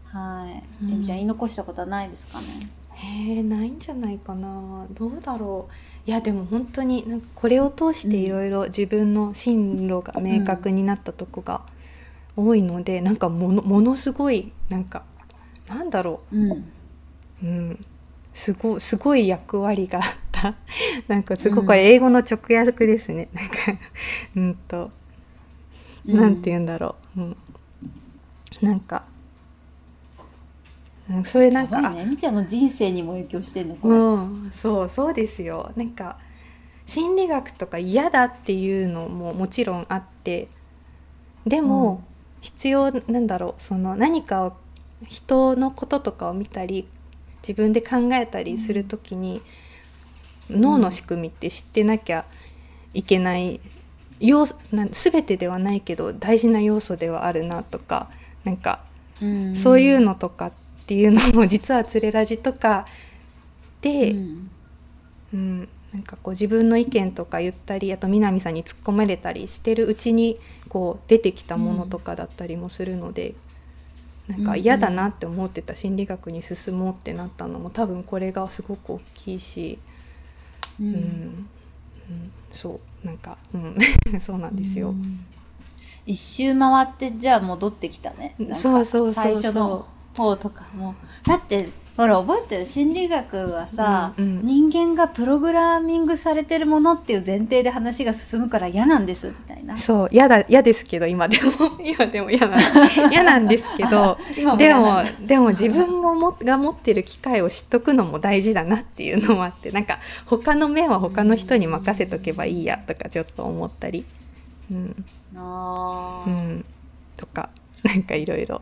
はい、うん。えみちゃん言い残したことはないですかね？へえないんじゃないかな。どうだろう。いやでも本当になんかこれを通していろいろ自分の進路が明確になったとこが多いので、なんかものものすごいなんかなんだろう。ん。う、うん、すごいすごい役割が なんかすごいこれ英語の直訳ですね、なんかうんと。なんて言うんだろう、うん、なんか、うん、そういうなんか、みちゃんの人生にも影響してんのこれ、うん、そうそうですよ。なんか心理学とか嫌だっていうのももちろんあって。でも、必要なんだろう。その何かを人のこととかを見たり自分で考えたりする時に、脳の仕組みって知ってなきゃいけない要素なん全てではないけど大事な要素ではあるなとかなんかうん。そういうのとかっていうのも 実は「つれラジ」とかで、うん。うんなんかこう自分の意見とか言ったりあと南さんに突っ込まれたりしてるうちにこう出てきたものとかだったりもするので、なんか嫌だなって思ってた心理学に進もうってなったのも多分これがすごく大きいし、ううん。んうん。そう。なんか、うん、そうなんですよ。一周回ってじゃあ戻ってきたね。そうそうそうそう。最初の方とかも。だってほら覚えてる？心理学はさ、うんうん。人間がプログラミングされてるものっていう前提で話が進むから嫌なんですみたいな。そう嫌だ嫌ですけど今でも。今でも嫌な 嫌なんですけど 今でもでも自分がもが持ってる機会を知っとくのも大事だなっていうのもあってなんか他の面は他の人に任せとけばいいやとかちょっと思ったり、うん。あー。うん、とか なんかいろいろ。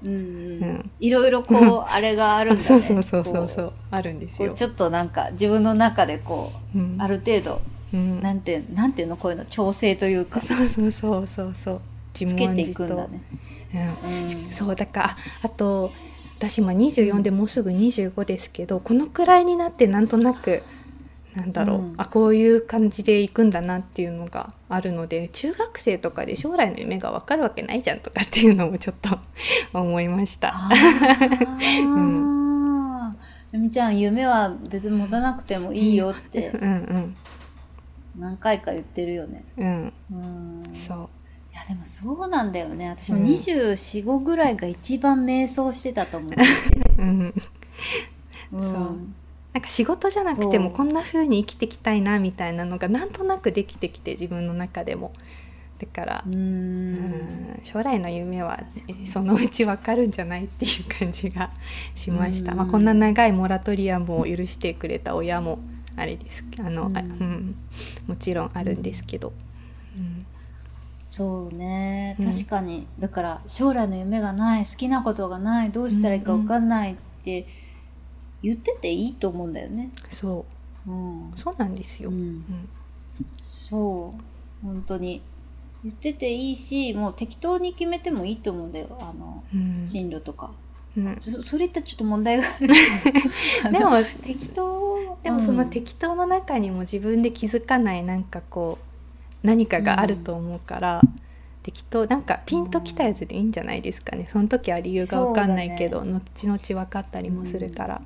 いろいろこうあれがあるんだね。そうそうそうそうう。あるんですよ。ちょっとなんか自分の中でこううん。ある程度うん。なんてなんていうのこういうの調整というか。そうそうそうそうそう。自つけてい問自答くんだね。うん。うん。そうだからああと私今24でもうすぐ25ですけどこのくらいになってなんとなくなんだろう、うん。あこういう感じでいくんだなっていうのがあるので中学生とかで将来の夢が分かるわけないじゃんとかっていうのもちょっと 思いました。ああ、えみちゃん夢は別に持たなくてもいいよってうん。何回か言ってるよね。うん。うん。うん。そう。いやでもそうなんだよね。私もうん。24、5ぐらいが一番瞑想してたと思う。うん。うん、そうなんか仕事じゃなくてもこんな風に生きていきたいなみたいなのがなんとなくできてきて自分の中でも。だからう、ん。うん将来の夢はえそのうちわかるんじゃないっていう感じがしました、うん。まあ、こんな長いモラトリアムを許してくれた親もあれです。あの、あうん。うん、もちろんあるんですけど、うん。そうね。うん。確かに、だから将来の夢がない好きなことがないどうしたらいいか分かんないって言ってていいと思うんだよね。そう。ん。うそうなんですよ、ううん。んそう。本当に。言ってていいしもう適当に決めてもいいと思うんだよ。あのうん。進路とか、うん。そそれ言ったらちょっと問題が。あ るでも適当。でもその適当の中にも自分で気づかないなんかこう何かがあると思うから、適当なんかピンときたやつでいいんじゃないですかね。その時は理由が分かんないけど、そ後々分かったりもするから、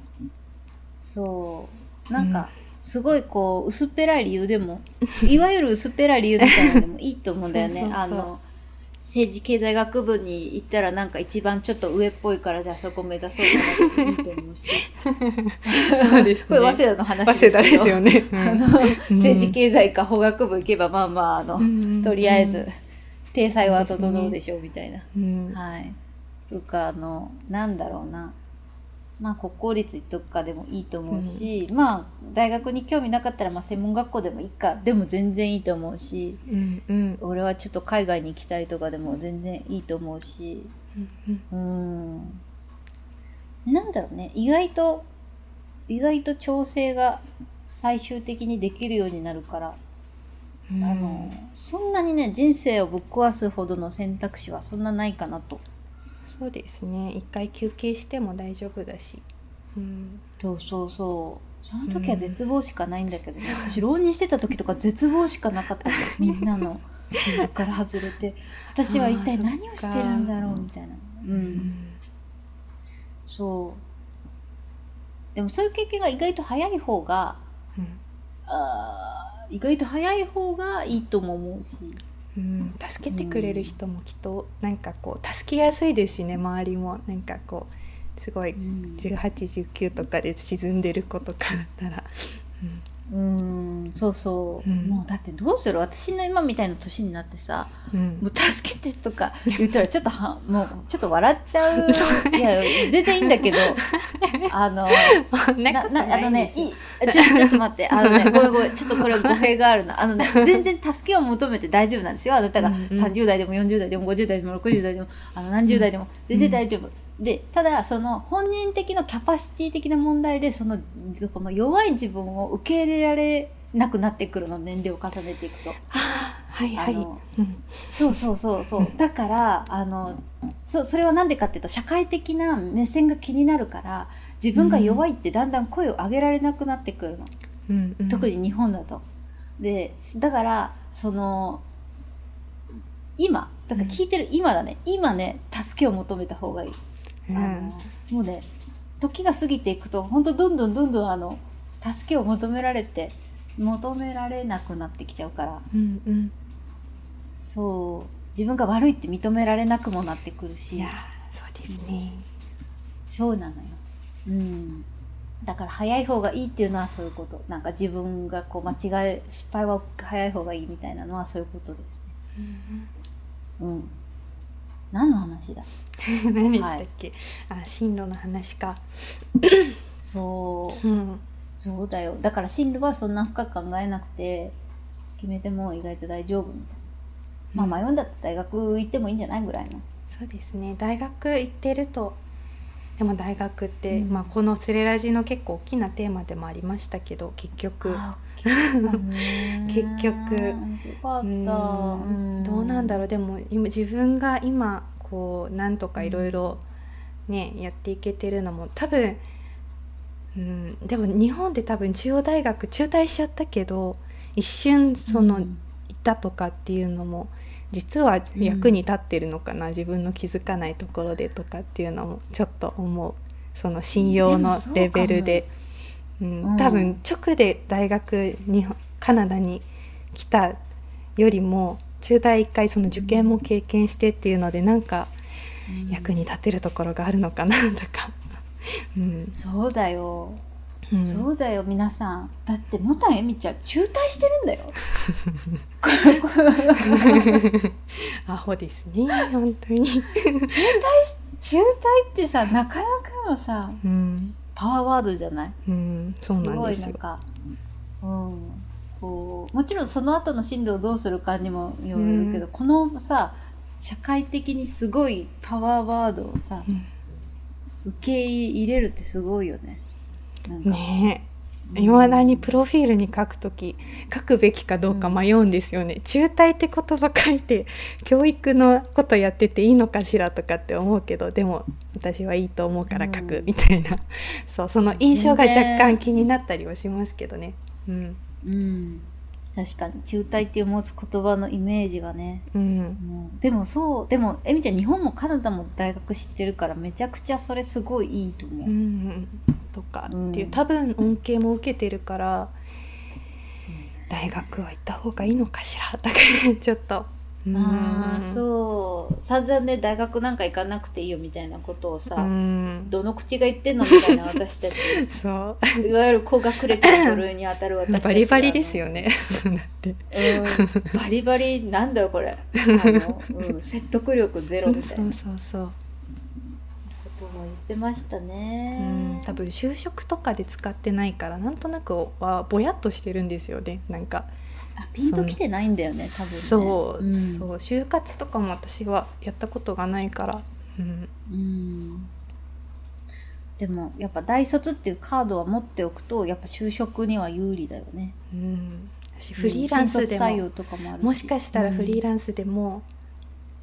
そう。なんか、すごいこう薄っぺらい理由でも いわゆる薄っぺらい理由みたいなのでもいいと思うんだよね。あの政治経済学部に行ったらなんか一番ちょっと上っぽいからじゃあそこ目指そうかなっていいと思うし。そうですね。これ早稲田の話早稲田ですよね。あの政治経済か法学部行けばまあまああの、うん。とりあえず体裁は整うでしょうみたいな。うん。はい。とかあのなんだろうな。まあ国公立とかでもいいと思うし、まあ大学に興味なかったらまあ専門学校でもいいかでも全然いいと思うしうんうん。俺はちょっと海外に行きたいとかでも全然いいと思うしうんうん。なんだろうね。意外と意外と調整が最終的にできるようになるから、うんあのそんなにね人生をぶっ壊すほどの選択肢はそんなないかなと。そうですね。一回休憩しても大丈夫だし、うん、そうそうそう。その時は絶望しかないんだけど、私浪人してた時とか絶望しかなかった。んだよみんなのここから外れて。私は一体何をしてるんだろうみたいな。うんそう。でもそういう経験が意外と早い方があー意外と早い方がいいとも思うし。うん、助けてくれる人もきっとなんかこう助けやすいですしね周りも。なんかこうすごいうん。1819とかで沈んでる子とかだったら、うんそうそう、うん。もうだってどうする？私の今みたいな年になってさうん。もう助けてとか言ったらちょっとはもうちょっと笑っちゃう。そいや全然いいんだけど。あのなななあのねいいちょちょっと待って。あのねごめんごめん。ちょっとこれ語弊があるな。あのね全然助けを求めて大丈夫なんですよ。あなたがうんうん30代でも40代でも50代でも60代でもあの何十代でも全然大丈夫、でただその本人的なキャパシティ的な問題でそのこの弱い自分を受け入れられなくなってくるの年齢を重ねていくと。はいはい、そうそうそうそうだからあのそそれは何でかっていうと社会的な目線が気になるから自分が弱いってだんだん声を上げられなくなってくるの、うんうん、特に日本だと。でだからその今だから聞いてる今だね、今ね助けを求めた方がいい。もうね時が過ぎていくと本当どんどんどんどんあの助けを求められて求められなくなってきちゃうから。うんうん。そう。自分が悪いって認められなくもなってくるし。いやーそうですね、そうなのよ、うん、だから早い方がいいっていうのはそういうこと。なんか自分がこう間違え失敗は早い方がいいみたいなのはそういうことですね。うん何の話だ？何でしたっけ、あ進路の話か、そう。うん、そうだよ。だから進路はそんな深く考えなくて決めても意外と大丈夫みたいな。まあ迷うんだったら大学行ってもいいんじゃないぐらいの。そうですね。大学行ってるとでも大学って、うん。まあ、この「スレラジ」の結構大きなテーマでもありましたけど結局 結局。うん。どうなんだろう。でも今自分が今こうなんとかいろいろねやっていけてるのも多分、うん、でも日本で多分中央大学中退しちゃったけど一瞬その、うん。いたとかっていうのも実は役に立ってるのかな、自分の気づかないところでとかっていうのもちょっと思う。その信用のレベルで。うん。うん。多分直で大学にカナダに来たよりも中大一回その受験も経験してっていうのでなんか役に立てるところがあるのかな とか、うん。そうだよ、うん。そうだよ皆さん。だってもたえみちゃん中退してるんだよ。アホですね本当に、中退中退ってさなかなかのさうんパワーワードじゃない？うん、そうすごなんですよ。いなんかうんこうもちろんその後の進路をどうするかにもよるけど、うん。このさ社会的にすごいパワーワードをさ、うん。受け入れるってすごいよね。なんか。ね。えいまだにプロフィールに書くとき書くべきかどうか迷うんですよね、中退って言葉書いて教育のことやってていいのかしらとかって思うけどでも私はいいと思うから書くうんみたいな、そうその印象が若干気になったりはしますけどね。うん。うん確かに中退っていう持つ言葉のイメージがね。うん。もうでもそうでもえみちゃん日本もカナダも大学知ってるからめちゃくちゃそれすごいいいと思う、うん、とかっていううん。多分恩恵も受けてるから大学は行った方がいいのかしら。だからちょっとああそう。散々ね大学なんか行かなくていいよみたいなことをさ、うん。どの口が言ってんのみたいな 私たち。そう。いわゆる高学歴の部類に当たる私たちがバリバリですよね。だって。うん。バリバリなんだよこれ。あの、うん、説得力ゼロみたいそうなそうそう。ことも言ってましたうねん、多分就職とかで使ってないからなんとなくはぼやっとしてるんですよねなんかあピンときてないんだよね多分ね。そう、ん。そう。就活とかも私はやったことがないから、うん、うん。でもやっぱ大卒っていうカードは持っておくとやっぱ就職には有利だよね。うん、私フリーランスでもとかもあるし。もしかしたらフリーンランスでも、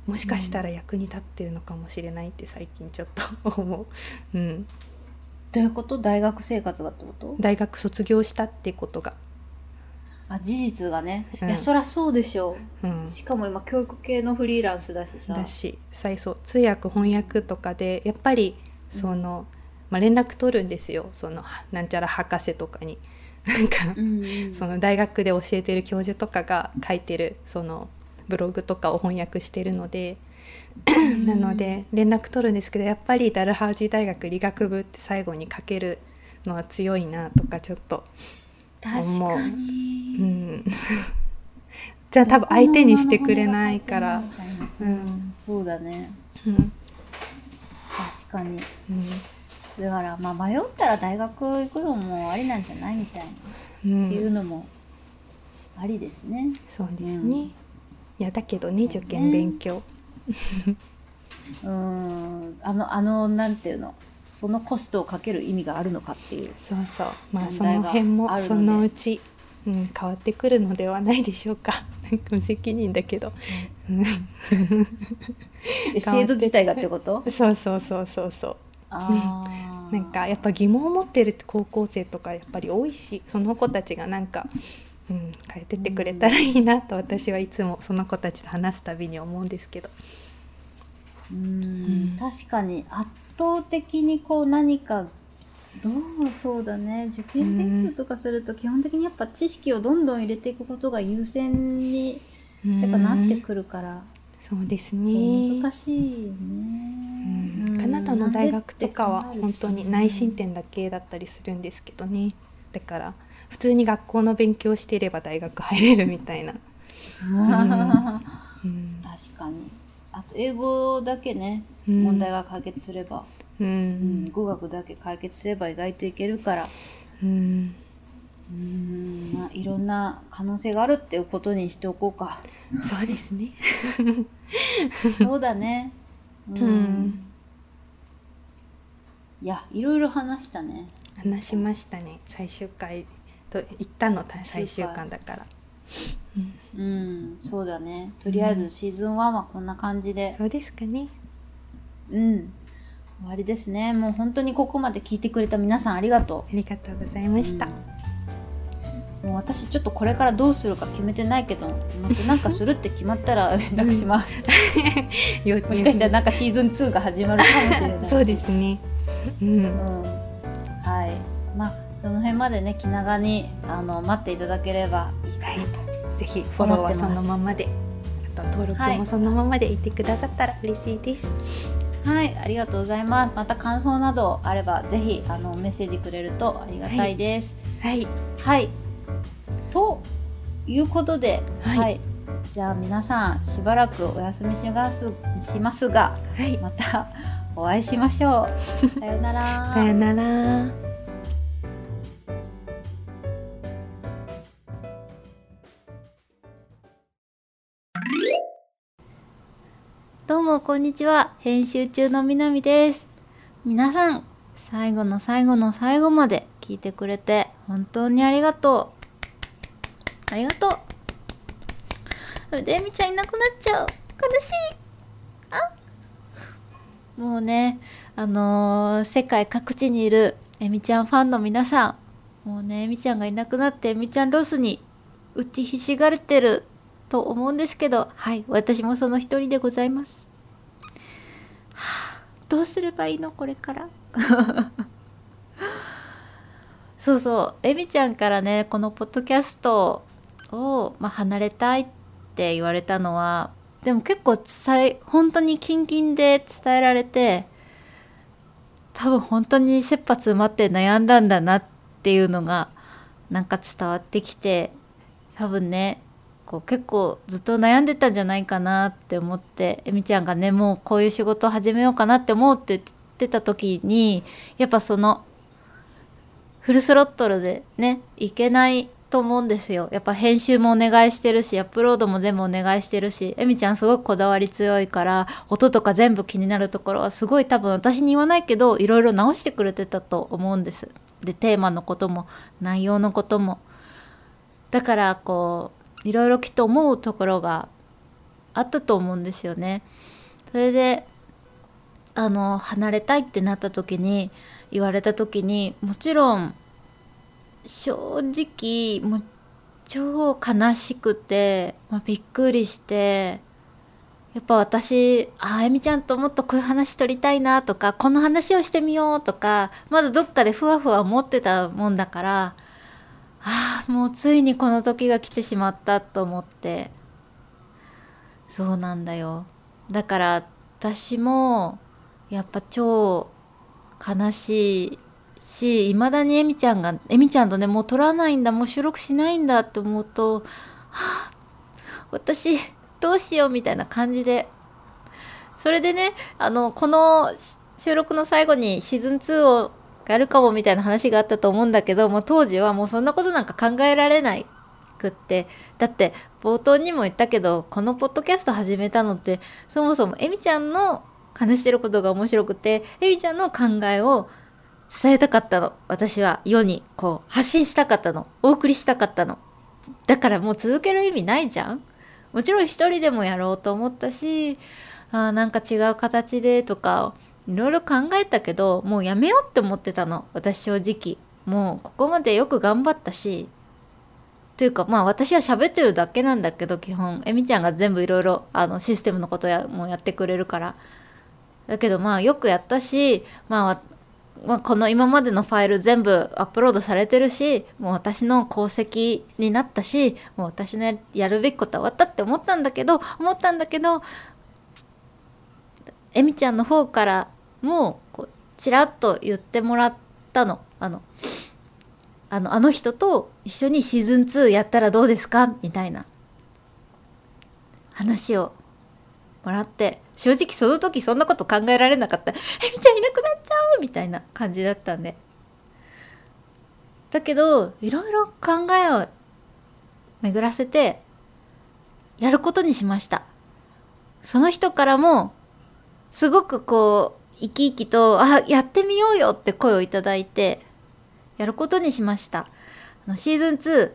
もしかしたら役に立ってるのかもしれないって最近ちょっと思う、うん、どういうこと？大学生活がってこと？大学卒業したってことが、あ事実がね、うん。いやそりゃそうでしょう。ん。う、しかも今教育系のフリーランスだしさ。だし最初通訳翻訳とかでやっぱりその、まあ、連絡取るんですよ。そのなんちゃら博士とかに。なんかうんうん。その大学で教えてる教授とかが書いてるそのブログとかを翻訳してるので、なので連絡取るんですけどやっぱりダルハウジ大学理学部って最後に書けるのは強いなとかちょっと、確かに、うん、じゃあ多分相手にしてくれないから、ううん。ん、そうだね。うん。確かに。うん。だからまあ迷ったら大学行くのもありなんじゃないみたいな、うん。っていうのもありですね。そうですね、うん。いやだけどね。受験勉強。うん。あのあのなんていうのそのコストをかける意味があるのかっていう。そうそう。まあその辺もそのうち、うん、変わってくるのではないでしょうか。無責任だけど、制度自体がってこと？そうそうそうそうそう。なんかやっぱ疑問を持ってる高校生とかやっぱり多いしその子たちがなんか、うん、変えてってくれたらいいなと私はいつもその子たちと話すたびに思うんですけど。うん。うん。確かに圧倒的にこう何かどうそうだね。受験勉強とかすると基本的にやっぱ知識をどんどん入れていくことが優先にやっぱなってくるから。そうですね。難しいよね。うん。カナダの大学とかは本当に内申点だけだったりするんですけどね。だから普通に学校の勉強していれば大学入れるみたいな、うん。確かに。あと英語だけね。うん問題が解決すれば、ううん。ん語学だけ解決すれば意外といけるから。うん。うん。まあいろんな可能性があるっていうことにしておこうか。そうですね。そうだね。うん、うん。いやいろいろ話したね。話しましたね。最終回と言ったの最終巻だから、うん、うん。そうだね。とりあえずシーズン1はこんな感じで。そうですかねうん。終わりですね。もう本当にここまで聞いてくれた皆さんありがとありがとうございました、うんもう私ちょっとこれからどうするか決めてないけどまたなんかするって決まったら 連絡します、もしかしたらなんかシーズン2が始まるかもしれない。そうですねうんうん、はい。まあその辺までね気長にあの待っていただければいいかなと、ぜひフォローはそのままであと登録はい。もそのままでいてくださったら嬉しいです、はい、ありがとうございます。また感想などあれば、ぜひあのメッセージくれるとありがたいです。はいはい。ということで、はいじゃあ皆さんしばらくお休みしますしますが、はいまたお会いしましょう。さよなら。さよならどうもこんにちは。編集中のみなみです。皆さん、最後の最後の最後まで聞いてくれて本当にありがとう。ありがとう。でみちゃんいなくなっちゃう。悲しい。あもうね、あのー世界各地にいるえみちゃんファンの皆さん、もうね、えみちゃんがいなくなってえみちゃんロスに打ちひしがれてると思うんですけど、はい、私もその一人でございます。はあ、どうすればいいの？これから。そうそう、えみちゃんからね、このポッドキャストを、まあ、離れたいって言われたのは、でも結構伝え本当にキンキンで伝えられて多分本当に切羽詰まって悩んだんだなっていうのがなんか伝わってきて多分ねこう結構ずっと悩んでたんじゃないかなって思ってえみちゃんがねもうこういう仕事始めようかなって思うって言ってた時にやっぱそのフルスロットルでねいけないと思うんですよ。やっぱ編集もお願いしてるしアップロードも全部お願いしてるしえみちゃんすごくこだわり強いから音とか全部気になるところはすごい多分私に言わないけどいろいろ直してくれてたと思うんです。でテーマのことも内容のことも。だからこういろいろきっと思うところがあったと思うんですよね。それであの離れたいってなった時に言われた時にもちろん正直もう超悲しくて、まあ、びっくりしてやっぱ私あえみちゃんともっとこういう話取りたいなとかこの話をしてみようとかまだどっかでふわふわ思ってたもんだからああもうついにこの時が来てしまったと思って。そうなんだよ。だから私もやっぱ超悲しいしいまだにえみちゃんがえみちゃんとねもう撮らないんだもう収録しないんだって思うとはあ私どうしようみたいな感じで。それでねあのこの収録の最後にシーズン2をやるかもみたいな話があったと思うんだけどもう当時はもうそんなことなんか考えられないくって。だって冒頭にも言ったけどこのポッドキャスト始めたのってそもそもえみちゃんの話してることが面白くてえみちゃんの考えを伝えたかったの。私は世にこう発信したかったの。お送りしたかったの。だからもう続ける意味ないじゃん。もちろん一人でもやろうと思ったしあなんか違う形でとかいろいろ考えたけどもうやめようって思ってたの。私正直。もうここまでよく頑張ったし。というかまあ私は喋ってるだけなんだけど基本。えみちゃんが全部いろいろシステムのことやもうやってくれるから。だけどまあよくやったしまあまあ、この今までのファイル全部アップロードされてるしもう私の功績になったしもう私のやるべきことは終わったって思ったんだけど思ったんだけどえみちゃんの方からもこうちらっと言ってもらったの。あのあのあの人と一緒にシーズン2やったらどうですか？みたいな。話をもらって。正直その時そんなこと考えられなかった「えみちゃんいなくなっちゃう!」みたいな感じだったんで。だけどいろいろ考えを巡らせてやることにしました。その人からもすごくこう生き生きと「あやってみようよ」って声をいただいてやることにしましたあのシーズン2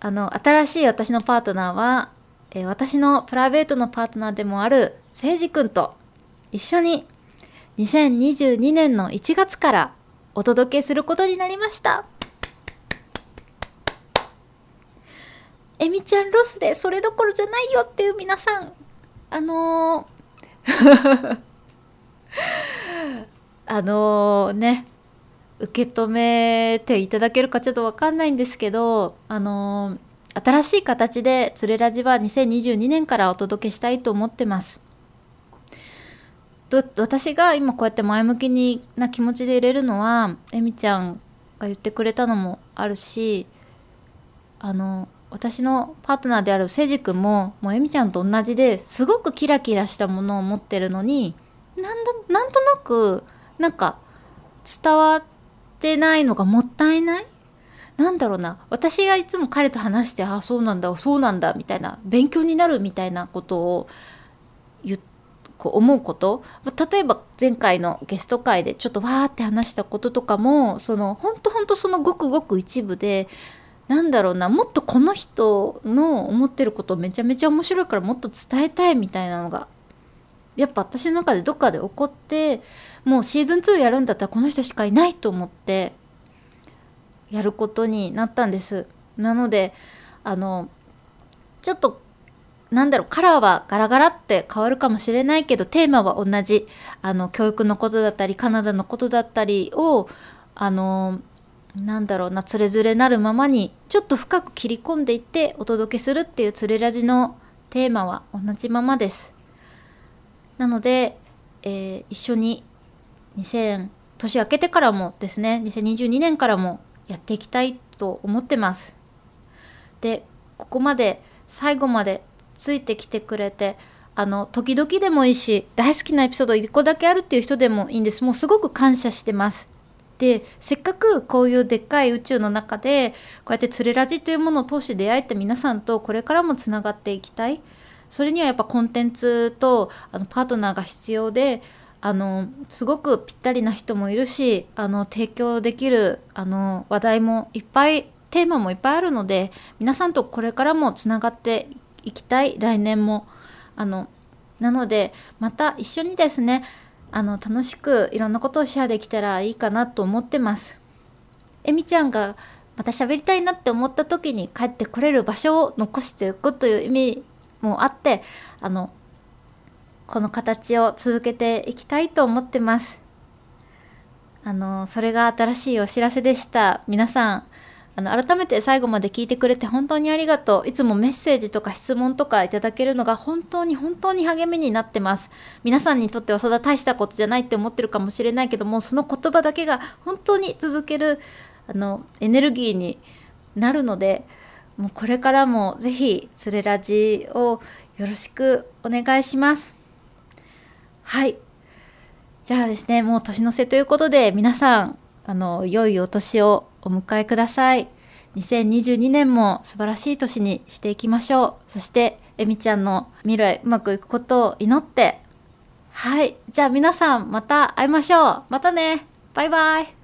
あの新しい私のパートナーはえー、私のプライベートのパートナーでもある誠司くんと一緒に2022年の1月からお届けすることになりました。えみちゃんロスでそれどころじゃないよっていう皆さん、あのー あのね、受け止めていただけるかちょっとわかんないんですけど、あの新しい形で「つれラジ」は2022年からお届けしたいと思ってます。私が今こうやって前向きにな気持ちで入れるのはえみちゃんが言ってくれたのもあるしあの私のパートナーであるせいじくももうえみちゃんと同じですごくキラキラしたものを持ってるのになんだなんとなくなんか伝わってないのがもったいない？なんだろうな。私がいつも彼と話してああそうなんだそうなんだみたいな勉強になるみたいなことを言こう思うこと？例えば前回のゲスト会でちょっとわーって話したこととかもそのほんとほんとそのごくごく一部でなんだろうなもっとこの人の思ってることめちゃめちゃ面白いからもっと伝えたいみたいなのがやっぱ私の中でどっかで起こってもうシーズン2やるんだったらこの人しかいないと思ってやることになったんです。なのであのちょっとなんだろうカラーはガラガラって変わるかもしれないけどテーマは同じ。あの教育のことだったりカナダのことだったりをあのなんだろうなつれづれなるままにちょっと深く切り込んでいってお届けするっていうつれラジのテーマは同じままです。なので、えー、一緒に2000年明けてからもですね2022年からもやっていきたいと思ってます。でここまで最後までついてきてくれてあの時々でもいいし大好きなエピソード1個だけあるっていう人でもいいんです。もうすごく感謝してます。でせっかくこういうでっかい宇宙の中でこうやって「つれラジ」というものを通して出会えた皆さんとこれからもつながっていきたい。それにはやっぱコンテンツとあのパートナーが必要であのすごくぴったりな人もいるしあの提供できるあの話題もいっぱいテーマもいっぱいあるので皆さんとこれからもつながっていきたい来年もあのなのでまた一緒にですねあの楽しくいろんなことをシェアできたらいいかなと思ってます。えみちゃんがまた喋りたいなって思った時に帰ってこれる場所を残しておくという意味もあってあのこの形を続けていきたいと思ってます。あのそれが新しいお知らせでした。皆さんあの改めて最後まで聞いてくれて本当にありがとういつもメッセージとか質問とかいただけるのが本当に本当に励みになってます皆さんにとってはそんな大したことじゃないって思ってるかもしれないけどもその言葉だけが本当に続けるあのエネルギーになるのでもうこれからもぜひつれラジをよろしくお願いします。はい。じゃあですねもう年の瀬ということで皆さんあの良いお年をお迎えください。2022年も素晴らしい年にしていきましょう。そしてえみちゃんの未来うまくいくことを祈って。はい。じゃあ皆さんまた会いましょう。またね。バイバイ。